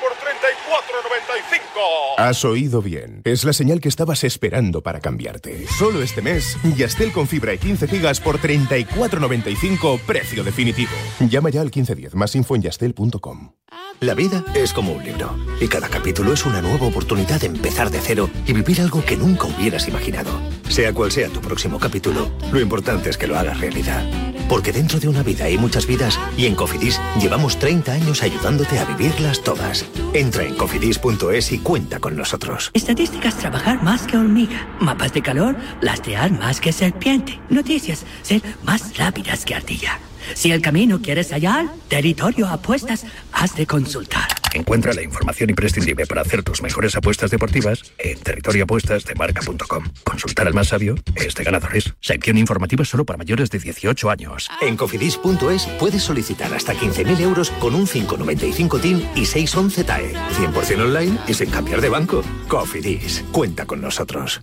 por 34.95. Has oído bien. Es la señal que estabas esperando para cambiarte. Solo este mes, Yastel con fibra y 15 gigas por 34.95, precio definitivo. Llama ya al 1510, más info en yastel.com. La vida es como un libro y cada capítulo es una nueva oportunidad de empezar de cero y vivir algo que nunca hubieras imaginado. Sea cual sea tu próximo capítulo, lo importante es que lo hagas realidad. Porque dentro de una vida hay muchas vidas y en Cofidis llevamos 30 años ayudándote a vivirlas todas. Entra en cofidis.es y cuenta con nosotros. Estadísticas trabajar más que hormiga. Mapas de calor lastrear más que serpiente. Noticias ser más rápidas que ardilla. Si el camino quieres hallar, territorio apuestas, has de consultar. Encuentra la información imprescindible para hacer tus mejores apuestas deportivas en territorioapuestasdemarca.com. Consultar al más sabio es de ganadores. Sección informativa solo para mayores de 18 años. En cofidis.es puedes solicitar hasta 15.000 euros con un 595 TIN y 611 TAE. 100% online y sin cambiar de banco. Cofidis. Cuenta con nosotros.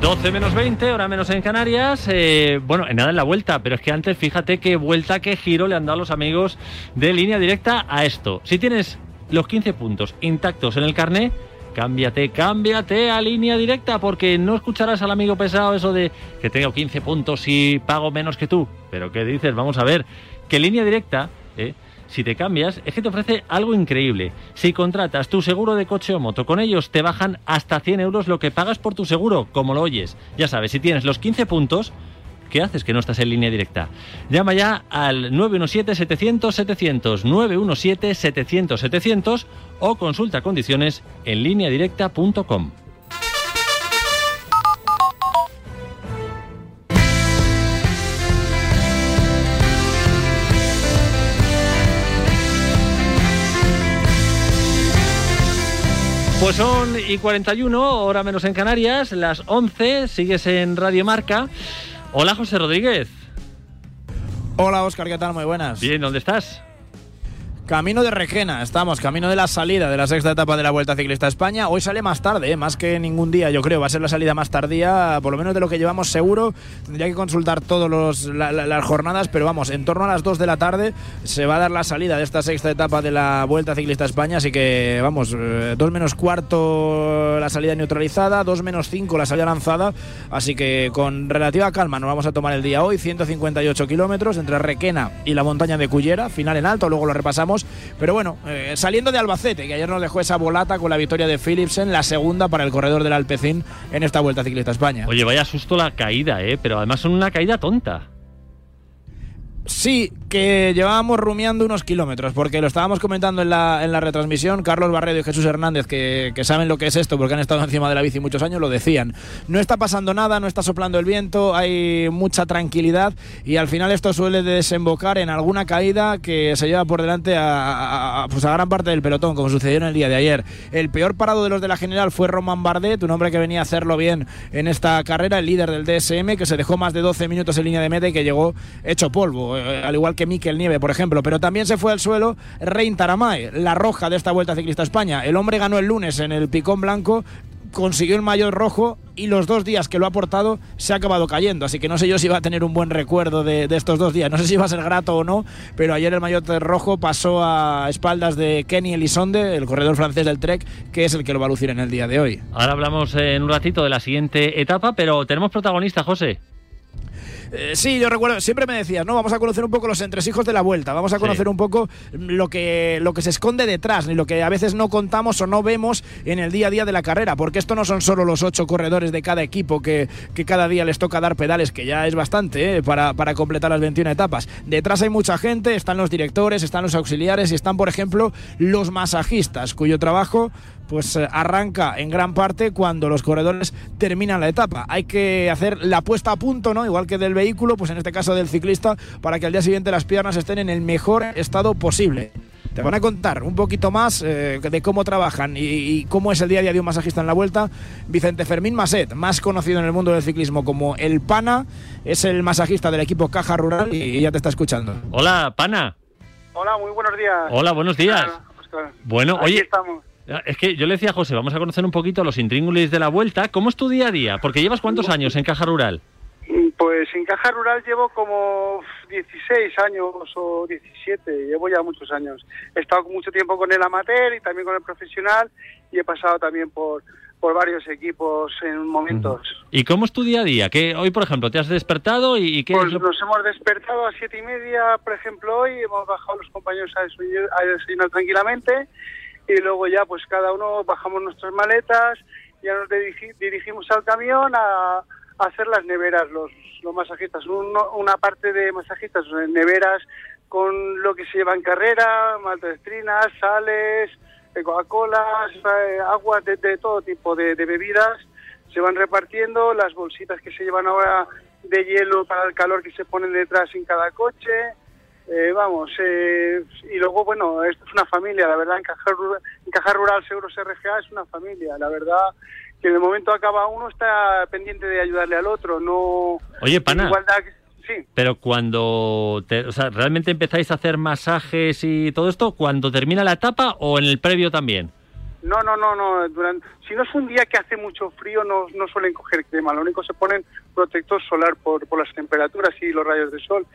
12 menos 20, hora menos en Canarias. Eh, bueno, en nada en la vuelta, pero es que antes fíjate qué vuelta, qué giro le han dado los amigos de línea directa a esto. Si tienes los 15 puntos intactos en el carné, cámbiate, cámbiate a línea directa porque no escucharás al amigo pesado eso de que tengo 15 puntos y pago menos que tú. Pero ¿qué dices? Vamos a ver, que línea directa, ¿eh? Si te cambias, es que te ofrece algo increíble. Si contratas tu seguro de coche o moto con ellos, te bajan hasta 100 euros lo que pagas por tu seguro, como lo oyes. Ya sabes, si tienes los 15 puntos, ¿qué haces que no estás en línea directa? Llama ya al 917-700-700, 917-700-700 o consulta condiciones en lineadirecta.com. Pues son y 41, hora menos en Canarias, las 11, sigues en Radio Marca. Hola José Rodríguez. Hola Oscar, ¿qué tal? Muy buenas. Bien, ¿dónde estás? Camino de Requena, estamos, camino de la salida de la sexta etapa de la Vuelta Ciclista España. Hoy sale más tarde, ¿eh? más que ningún día, yo creo. Va a ser la salida más tardía, por lo menos de lo que llevamos seguro. Tendría que consultar todas las jornadas, pero vamos, en torno a las 2 de la tarde se va a dar la salida de esta sexta etapa de la Vuelta Ciclista España. Así que, vamos, 2 menos cuarto la salida neutralizada, 2 menos 5 la salida lanzada. Así que con relativa calma nos vamos a tomar el día hoy, 158 kilómetros entre Requena y la montaña de Cullera, final en alto, luego lo repasamos. Pero bueno, eh, saliendo de Albacete, que ayer nos dejó esa volata con la victoria de Philipsen, la segunda para el corredor del Alpecín en esta Vuelta Ciclista España. Oye, vaya susto la caída, ¿eh? Pero además son una caída tonta. Sí, que llevábamos rumiando unos kilómetros, porque lo estábamos comentando en la, en la retransmisión, Carlos Barredo y Jesús Hernández, que, que, saben lo que es esto, porque han estado encima de la bici muchos años, lo decían. No está pasando nada, no está soplando el viento, hay mucha tranquilidad y al final esto suele desembocar en alguna caída que se lleva por delante a, pues a gran parte del pelotón, como sucedió en el día de ayer. El peor parado de los de la general fue Roman Bardet, un hombre que venía a hacerlo bien en esta carrera, el líder del DSM, que se dejó más de 12 minutos en línea de meta y que llegó hecho polvo al igual que Miquel Nieve, por ejemplo. Pero también se fue al suelo Rein Taramae, la roja de esta Vuelta Ciclista a España. El hombre ganó el lunes en el Picón Blanco consiguió el mayor rojo y los dos días que lo ha aportado se ha acabado cayendo. Así que no sé yo si va a tener un buen recuerdo de, de, estos dos días. No sé si va a ser grato o no, pero ayer el maillot rojo pasó a espaldas de Kenny Elisonde, el corredor francés del Trek, que es el que lo va a lucir en el día de hoy. Ahora hablamos en un ratito de la siguiente etapa, pero tenemos protagonista, José. Eh, sí, yo recuerdo, siempre me decías, ¿no? Vamos a conocer un poco los entresijos de la vuelta, vamos a conocer sí. un poco lo que, lo que se esconde detrás, ni lo que a veces no contamos o no vemos en el día a día de la carrera, porque esto no son solo los ocho corredores de cada equipo que, que cada día les toca dar pedales, que ya es bastante ¿eh? para, para completar las 21 etapas. Detrás hay mucha gente, están los directores, están los auxiliares y están, por ejemplo, los masajistas, cuyo trabajo pues eh, arranca en gran parte cuando los corredores terminan la etapa. Hay que hacer la puesta a punto, ¿no? Igual que del vehículo, pues en este caso del ciclista, para que al día siguiente las piernas estén en el mejor estado posible. Te van a contar un poquito más eh, de cómo trabajan y, y, cómo es el día a día de un masajista en la vuelta. Vicente Fermín Maset, más conocido en el mundo del ciclismo como El Pana, es el masajista del equipo Caja Rural y, y ya te está escuchando. Hola, Pana. Hola, muy buenos días. Hola, buenos días. Oscar. Bueno, Aquí oye, estamos. Es que yo le decía a José, vamos a conocer un poquito los intríngulis de la vuelta. ¿Cómo es tu día a día? Porque llevas cuántos años en Caja Rural. Pues en Caja Rural llevo como 16 años o 17, llevo ya muchos años. He estado mucho tiempo con el amateur y también con el profesional y he pasado también por, por varios equipos en momentos. ¿Y cómo es tu día a día? ¿Qué, hoy, por ejemplo, te has despertado y, y qué Pues nos hemos despertado a siete y media, por ejemplo, hoy hemos bajado los compañeros a desayunar, a desayunar tranquilamente y luego ya pues cada uno bajamos nuestras maletas, ya nos dirigi- dirigimos al camión a, hacer las neveras, los, los masajistas, una parte de masajistas, neveras con lo que se lleva en carrera, maltodextrinas, sales, Coca-Colas, eh, aguas de, de todo tipo de, de bebidas, se van repartiendo, las bolsitas que se llevan ahora de hielo para el calor que se ponen detrás en cada coche, eh, vamos, eh, y luego, bueno, esto es una familia, la verdad, en Caja, Rural, en Caja Rural Seguros RGA es una familia, la verdad que en el momento acaba uno está pendiente de ayudarle al otro, no... Oye, pana. Igualdad, sí. Pero cuando, te- o sea, ¿realmente empezáis a hacer masajes y todo esto cuando termina la etapa o en el previo también? No, no, no, no. Durante, si no es un día que hace mucho frío, no, no suelen coger crema. Lo único se ponen protector solar por, por las temperaturas y los rayos de sol.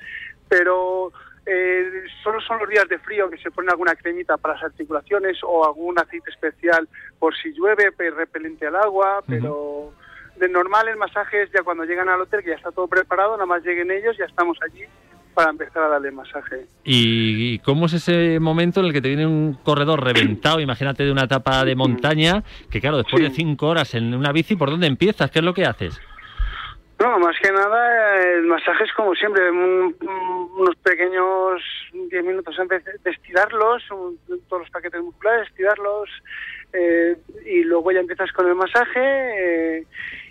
Pero eh, solo son los días de frío que se pone alguna cremita para las articulaciones o algún aceite especial por si llueve, pe- repelente al agua, pero de normal el masaje es ya cuando llegan al hotel que ya está todo preparado, nada más lleguen ellos, ya estamos allí para empezar a darle masaje. ¿Y cómo es ese momento en el que te viene un corredor reventado, imagínate de una etapa de montaña, que claro, después de cinco horas en una bici, ¿por dónde empiezas? ¿Qué es lo que haces? No, más que nada, eh, el masaje es como siempre, un- un- unos pequeños 10 minutos antes de estirarlos, un- todos los paquetes musculares, estirarlos, eh, y luego ya empiezas con el masaje, eh,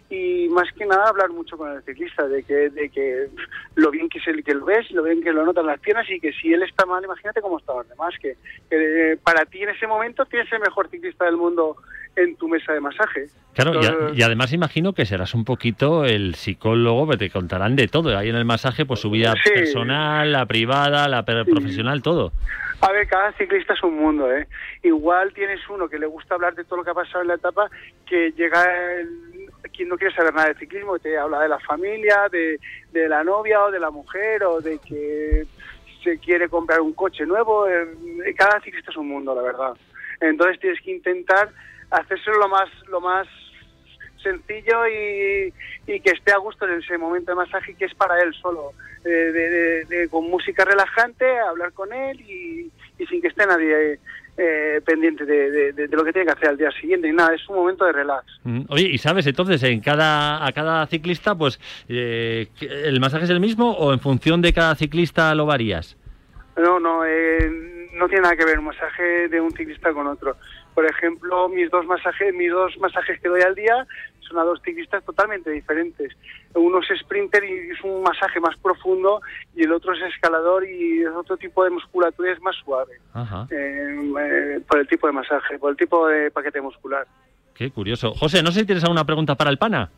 y más que nada hablar mucho con el ciclista, de que, de que lo bien que, se, que lo ves, lo bien que lo notan las piernas, y que si él está mal, imagínate cómo están los demás, que, que, eh, para ti en ese momento tienes el mejor ciclista del mundo en tu mesa de masaje. Claro, y, a- Entonces- y además imagino que serás un poquito el psicólogo, que te contarán de todo. Ahí en el masaje, pues su vida Sí. personal, la privada, la profesional, todo. A ver, cada ciclista es un mundo, ¿eh? Igual tienes uno que le gusta hablar de todo lo que ha pasado en la etapa, que llega el- quien no quiere saber nada de ciclismo, te habla de la familia, de, de la novia o de la mujer, o de que se quiere comprar un coche nuevo. eh, Cada ciclista es un mundo, la verdad. Entonces tienes que intentar hacérselo lo más, lo más sencillo y, y que esté a gusto en ese momento de masaje que es para él solo, eh, de, de- de- con música relajante, hablar con él y, y sin que esté nadie eh, pendiente de, de- de- de lo que tiene que hacer al día siguiente y nada, es un momento de relax. Mm, Oye, y sabes, entonces, en cada, a cada ciclista, pues, eh, ¿el masaje es el mismo o en función de cada ciclista lo varías? No, no, eh, no tiene nada que ver un masaje de un ciclista con otro. Por ejemplo, mis dos masajes, mis dos masajes que doy al día son a dos ciclistas totalmente diferentes. Uno es sprinter y es un masaje más profundo y el otro es escalador y es otro tipo de musculatura y es más suave. Eh, eh, por el tipo de masaje, por el tipo de paquete muscular. qué curioso. José, no sé si tienes alguna pregunta para el pana.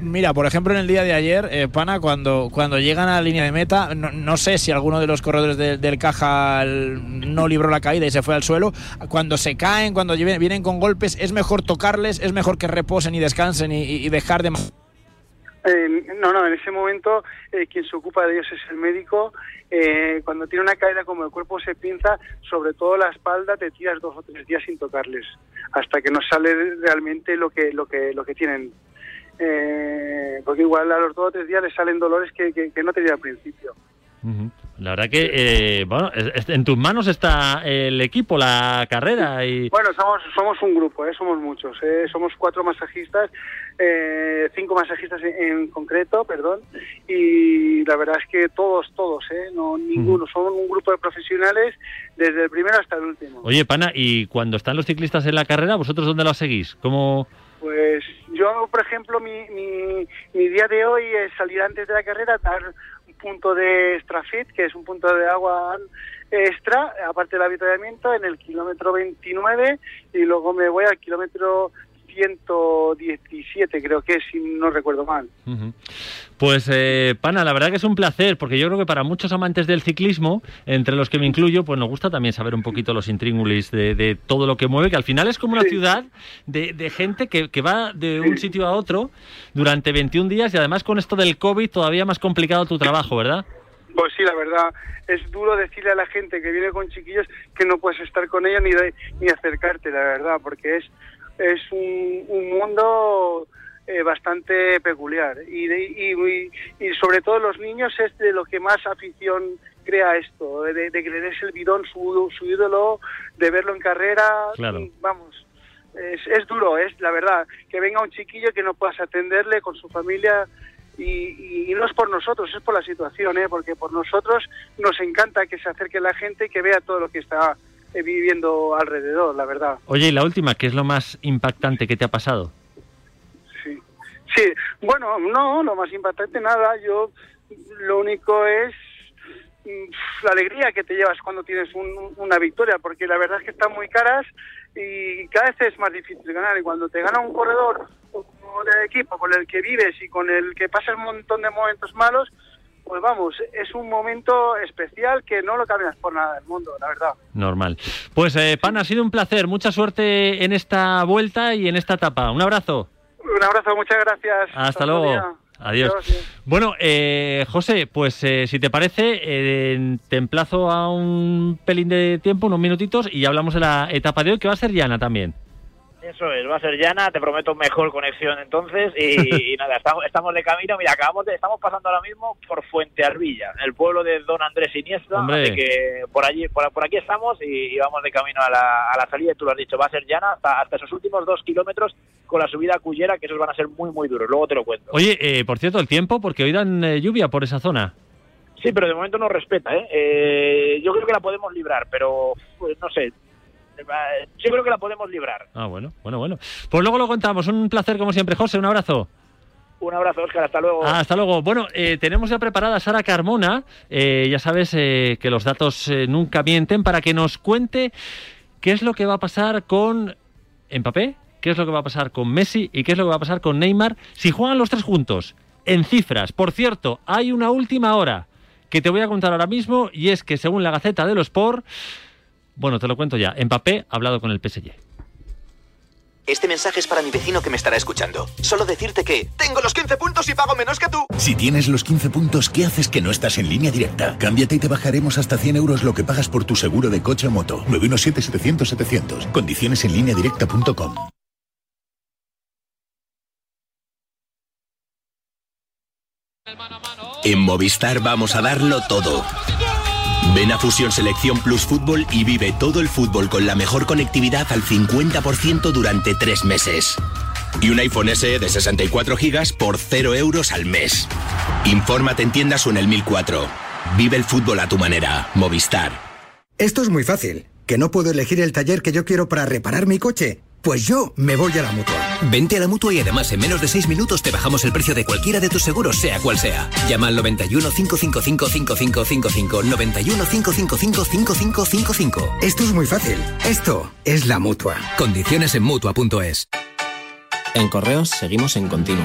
Mira, por ejemplo, en el día de ayer, eh, Pana, cuando, cuando llegan a la línea de meta, no, no sé si alguno de los corredores de- del caja no libró la caída y se fue al suelo. Cuando se caen, cuando vienen, con golpes, es mejor tocarles, es mejor que reposen y descansen y, y dejar de... Eh, no, no, en ese momento eh, quien se ocupa de ellos es el médico. Eh, cuando tiene una caída como el cuerpo se pinza, sobre todo la espalda, te tiras dos o tres días sin tocarles, hasta que no sale realmente lo que lo que lo que tienen. Eh, porque igual a los dos o tres días les salen dolores que, que, que no tenía al principio. La verdad que, eh, bueno, en tus manos está el equipo, la carrera y... Bueno, somos somos un grupo, ¿eh? somos muchos. ¿eh? Somos cuatro masajistas, eh, cinco masajistas en, en concreto, perdón. Y la verdad es que todos, todos, ¿eh? no ninguno. Somos un grupo de profesionales desde el primero hasta el último. Oye, pana, y cuando están los ciclistas en la carrera, ¿vosotros dónde los seguís? ¿Cómo...? Pues yo, por ejemplo, mi, mi, mi día de hoy es salir antes de la carrera, dar un punto de extra que es un punto de agua extra, aparte del avituallamiento, en el kilómetro 29 y luego me voy al kilómetro 117, creo que es, si no recuerdo mal. Pues, eh, pana, la verdad que es un placer, porque yo creo que para muchos amantes del ciclismo, entre los que me incluyo, pues nos gusta también saber un poquito los intríngulis de, de todo lo que mueve, que al final es como una ciudad de, de gente que, que va de un sitio a otro durante 21 días y además con esto del COVID todavía más complicado tu trabajo, ¿verdad? Pues sí, la verdad, es duro decirle a la gente que viene con chiquillos que no puedes estar con ellos ni, de- ni acercarte, la verdad, porque es, es un, un mundo eh, bastante peculiar. Y, de- y, y- y sobre todo los niños es de lo que más afición crea esto, de, de que le des el bidón su, su ídolo, de verlo en carrera, Claro. vamos. Es, es duro, es la verdad, que venga un chiquillo que no puedas atenderle con su familia y, y- y no es por nosotros, es por la situación, ¿eh? porque por nosotros nos encanta que se acerque la gente y que vea todo lo que está viviendo alrededor, la verdad. Oye, y la última, ¿qué es lo más impactante que te ha pasado? Sí. Sí, bueno, no, lo más impactante nada, yo lo único es mm, la alegría que te llevas cuando tienes un- una victoria, porque la verdad es que están muy caras y cada vez es más difícil ganar. Y cuando te gana un corredor como de equipo con el que vives y con el que pasas un montón de momentos malos, pues vamos, es un momento especial que no lo cambias por nada del mundo, la verdad. Normal. Pues, eh, pana, ha sido un placer. Mucha suerte en esta vuelta y en esta etapa. Un abrazo. Un abrazo, muchas gracias. Hasta luego. Adiós. Bueno, eh, José, pues eh, si te parece, eh, te emplazo a un pelín de tiempo, unos minutitos, y hablamos de la etapa de hoy, que va a ser llana también. Eso es, va a ser llana, te prometo mejor conexión entonces y, y nada, estamos, estamos de camino, mira, acabamos de, estamos pasando ahora mismo por Fuente Arbilla, el pueblo de Don Andrés Iniesta, Hombre. así que por allí, por, por aquí estamos y, y vamos de camino a la, a la salida, y tú lo has dicho, va a ser llana hasta, hasta esos últimos dos kilómetros con la subida a Cullera, que esos van a ser muy muy duros, luego te lo cuento. Oye, eh, por cierto, el tiempo, porque hoy dan eh, lluvia por esa zona. Sí, pero de momento nos respeta, ¿eh? Eh, Yo creo que la podemos librar, pero pues, no sé, yo creo que la podemos librar. Ah, bueno, bueno, bueno. Pues luego lo contamos. Un placer, como siempre, José. Un abrazo. Un abrazo, Óscar, hasta luego. Ah, hasta luego. Bueno, eh, tenemos ya preparada a Sara Carmona. Eh, ya sabes eh, que los datos eh, nunca mienten para que nos cuente qué es lo que va a pasar con Mbappé, qué es lo que va a pasar con Messi y qué es lo que va a pasar con Neymar si juegan los tres juntos. En cifras. Por cierto, hay una última hora que te voy a contar ahora mismo y es que según la Gaceta de los Sport, bueno, te lo cuento ya. Mbappé ha hablado con el PSG. Este mensaje es para mi vecino que me estará escuchando. Solo decirte que tengo los 15 puntos y pago menos que tú. Si tienes los 15 puntos, ¿qué haces que no estás en línea directa? Cámbiate y te bajaremos hasta 100 euros lo que pagas por tu seguro de coche o moto. 917-700-700. Condiciones en línea directa.com. En Movistar vamos a darlo todo. Ven a Fusión Selección Plus Fútbol y vive todo el fútbol con la mejor conectividad al 50% durante tres meses. Y un iPhone SE de 64 GB por 0 euros al mes. Infórmate en tiendas o en el 1004. Vive el fútbol a tu manera. Movistar. Esto es muy fácil. ¿Que no puedo elegir el taller que yo quiero para reparar mi coche? Pues yo me voy a la mutua. Vente a la mutua y además en menos de 6 minutos te bajamos el precio de cualquiera de tus seguros, sea cual sea. Llama al 91 555 5555 91 555 5555. Esto es muy fácil. Esto es la mutua. Condiciones en mutua.es. En Correos seguimos en Continuo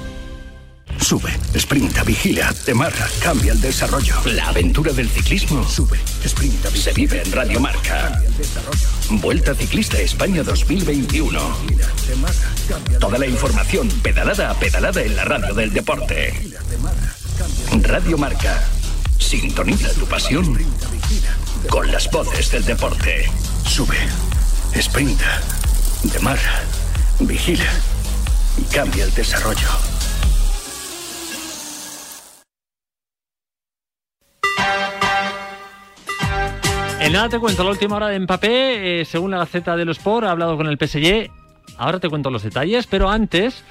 Sube, sprinta, vigila, demarra, cambia el desarrollo. La aventura del ciclismo. Sube, sprinta, Se vive en Radio Marca. Vuelta Ciclista España 2021. Toda la información pedalada a pedalada en la radio del deporte. Radio Marca. Sintoniza tu pasión con las voces del deporte. Sube, sprinta, demarra, vigila y cambia el desarrollo. En nada te cuento la última hora de Mbappé, eh, según la Gaceta de los Sport, ha hablado con el PSG. Ahora te cuento los detalles, pero antes,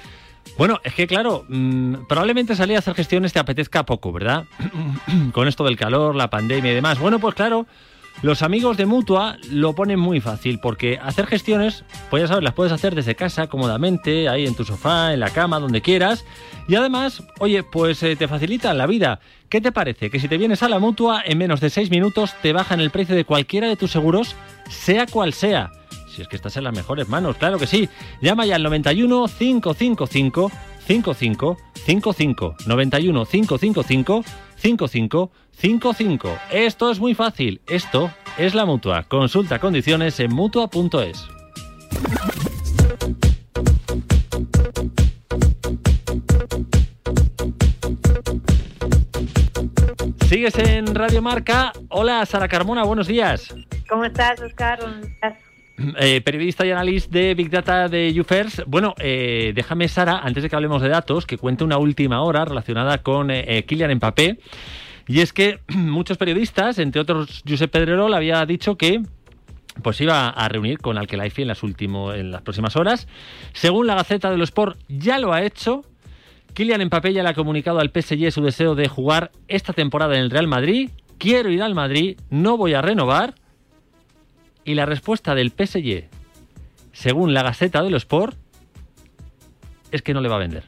bueno, es que claro, mm, probablemente salir a hacer gestiones te apetezca poco, ¿verdad? con esto del calor, la pandemia y demás. Bueno, pues claro, los amigos de Mutua lo ponen muy fácil, porque hacer gestiones, pues ya sabes, las puedes hacer desde casa, cómodamente, ahí en tu sofá, en la cama, donde quieras. Y además, oye, pues eh, te facilitan la vida. ¿Qué te parece? Que si te vienes a la Mutua, en menos de 6 minutos te bajan el precio de cualquiera de tus seguros, sea cual sea. Si es que estás en las mejores manos, claro que sí. Llama ya al 91 555 55 55 91 555 55 55. Esto es muy fácil. Esto es la mutua. Consulta condiciones en mutua.es. Sigues en Radio Marca. Hola, Sara Carmona, buenos días. ¿Cómo estás, Oscar? Eh, periodista y analista de Big Data de UFirst. Bueno, eh, déjame, Sara, antes de que hablemos de datos, que cuente una última hora relacionada con eh, eh, Kylian Mbappé. Y es que muchos periodistas, entre otros Josep Pedrerol, había dicho que pues iba a reunir con Alkelaifi en las, en las próximas horas. Según la Gaceta de los Sport, ya lo ha hecho. Kylian Mbappé ya le ha comunicado al PSG su deseo de jugar esta temporada en el Real Madrid. Quiero ir al Madrid, no voy a renovar. Y la respuesta del PSG, según la Gaceta de los Sport, es que no le va a vender.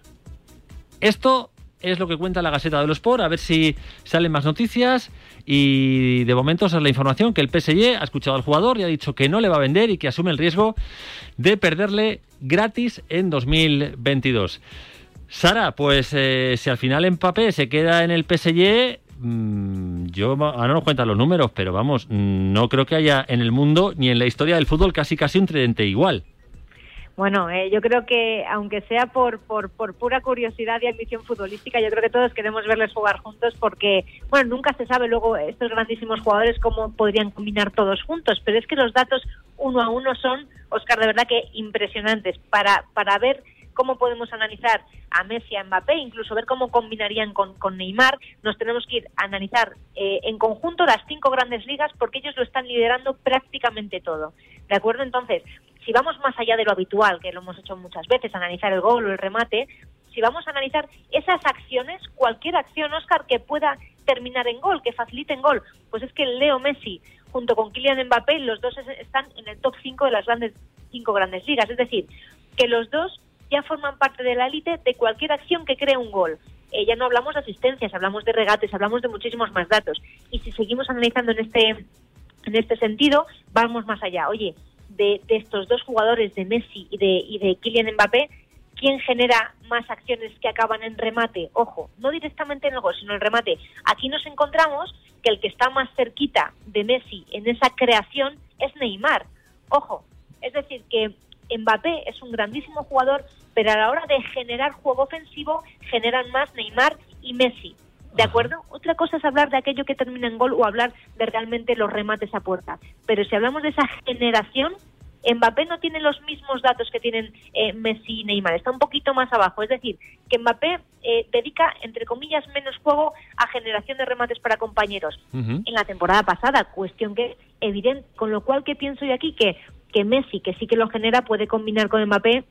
Esto es lo que cuenta la Gaceta de los Sport, a ver si salen más noticias. Y de momento esa es la información que el PSG ha escuchado al jugador y ha dicho que no le va a vender y que asume el riesgo de perderle gratis en 2022. Sara, pues eh, si al final Mbappé se queda en el PSG, yo ahora no nos cuentan los números, pero vamos, mm, no creo que haya en el mundo ni en la historia del fútbol casi casi un tridente igual. Bueno, eh, yo creo que aunque sea por, por, por pura curiosidad y ambición futbolística, yo creo que todos queremos verles jugar juntos porque, bueno, nunca se sabe luego estos grandísimos jugadores cómo podrían combinar todos juntos, pero es que los datos uno a uno son, Oscar, de verdad que impresionantes para, para ver cómo podemos analizar a Messi, a Mbappé, incluso ver cómo combinarían con, Neymar, nos tenemos que ir a analizar eh, en conjunto las cinco grandes ligas porque ellos lo están liderando prácticamente todo. ¿De acuerdo? Entonces, si vamos más allá de lo habitual, que lo hemos hecho muchas veces, analizar el gol o el remate, si vamos a analizar esas acciones, cualquier acción, Oscar, que pueda terminar en gol, que facilite en gol, pues es que Leo Messi junto con Kylian Mbappé, los dos están en el top 5 de las grandes cinco grandes ligas, es decir, que los dos ya forman parte de la élite de cualquier acción que cree un gol. Eh, ya no hablamos de asistencias, hablamos de regates, hablamos de muchísimos más datos. Y si seguimos analizando en este en este sentido, vamos más allá. Oye, de, estos dos jugadores, de Messi y de, y de Kylian Mbappé, ¿quién genera más acciones que acaban en remate? Ojo, no directamente en el gol, sino en remate. Aquí nos encontramos que el que está más cerquita de Messi en esa creación es Neymar. Ojo, es decir, que Mbappé es un grandísimo jugador, pero a la hora de generar juego ofensivo generan más Neymar y Messi. ¿De acuerdo? Otra cosa es hablar de aquello que termina en gol o hablar de realmente los remates a puerta. Pero si hablamos de esa generación, Mbappé no tiene los mismos datos que tienen eh, Messi y Neymar, está un poquito más abajo. Es decir, que Mbappé eh, dedica, entre comillas, menos juego a generación de remates para compañeros. En la temporada pasada, cuestión que es evidente, con lo cual, ¿qué pienso yo aquí? Que, que Messi, que sí que lo genera, puede combinar con Mbappé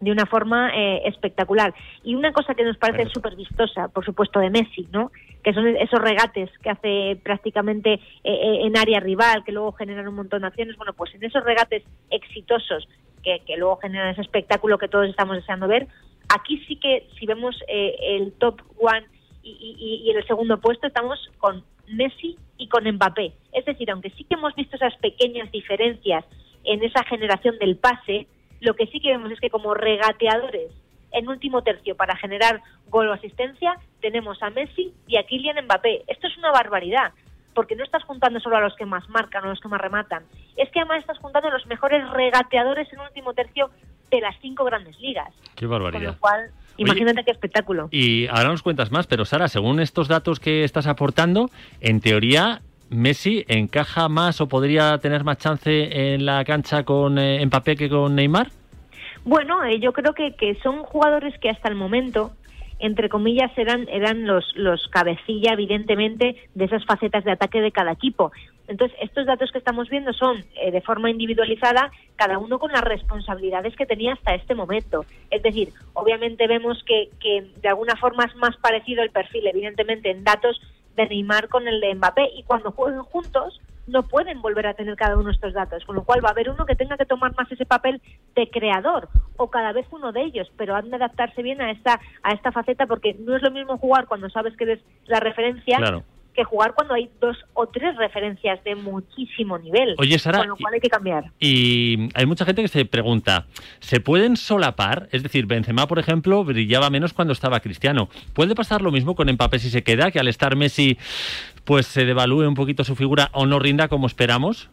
de una forma eh, espectacular. Y una cosa que nos parece súper vistosa, por supuesto, de Messi, ¿no? Que son esos regates que hace prácticamente eh, eh, en área rival, que luego generan un montón de acciones. Bueno, pues en esos regates exitosos que, que luego generan ese espectáculo que todos estamos deseando ver, aquí sí que si vemos el top one y, y, en el segundo puesto estamos con Messi y con Mbappé. Es decir, aunque sí que hemos visto esas pequeñas diferencias en esa generación del pase, lo que sí que vemos es que como regateadores en último tercio para generar gol o asistencia tenemos a Messi y a Kylian Mbappé. Esto es una barbaridad, porque no estás juntando solo a los que más marcan o a los que más rematan. Es que además estás juntando a los mejores regateadores en último tercio de las cinco grandes ligas. Qué barbaridad. Con lo cual, imagínate qué espectáculo. Y ahora nos cuentas más, pero Sara, según estos datos que estás aportando, en teoría Messi encaja más o podría tener más chance en la cancha con eh, que con Neymar? Bueno, eh, yo creo que, que son jugadores que hasta el momento entre comillas, eran, eran los, los cabecilla, evidentemente, de esas facetas de ataque de cada equipo. Entonces, estos datos que estamos viendo son eh, de forma individualizada, cada uno con las responsabilidades que tenía hasta este momento. Es decir, obviamente vemos que, que de alguna forma es más parecido el perfil, evidentemente, en datos de Neymar con el de Mbappé y cuando jueguen juntos no pueden volver a tener cada uno estos datos, con lo cual va a haber uno que tenga que tomar más ese papel de creador o cada vez uno de ellos, pero han de adaptarse bien a esta a esta faceta porque no es lo mismo jugar cuando sabes que eres la referencia que jugar cuando hay dos o tres referencias de muchísimo nivel. Oye, Sara, con lo cual hay que cambiar. Y hay mucha gente que se pregunta, ¿se pueden solapar? Es decir, Benzema, por ejemplo, brillaba menos cuando estaba Cristiano. ¿Puede pasar lo mismo con Mbappé si se queda, que al estar Messi pues se devalúe un poquito su figura o no rinda como esperamos?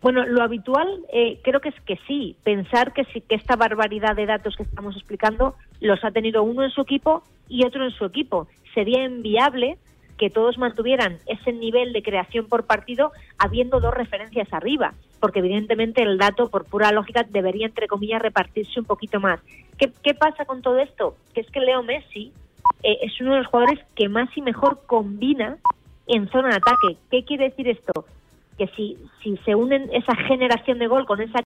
Bueno, lo habitual eh, creo que es que sí, pensar que, sí, que esta barbaridad de datos que estamos explicando los ha tenido uno en su equipo y otro en su equipo. Sería inviable que todos mantuvieran ese nivel de creación por partido habiendo dos referencias arriba, porque evidentemente el dato, por pura lógica, debería, entre comillas, repartirse un poquito más. ¿Qué, pasa con todo esto? Que es que Leo Messi eh, es uno de los jugadores que más y mejor combina en zona de ataque. ¿Qué quiere decir esto? Que si, si se unen esa generación de gol con esa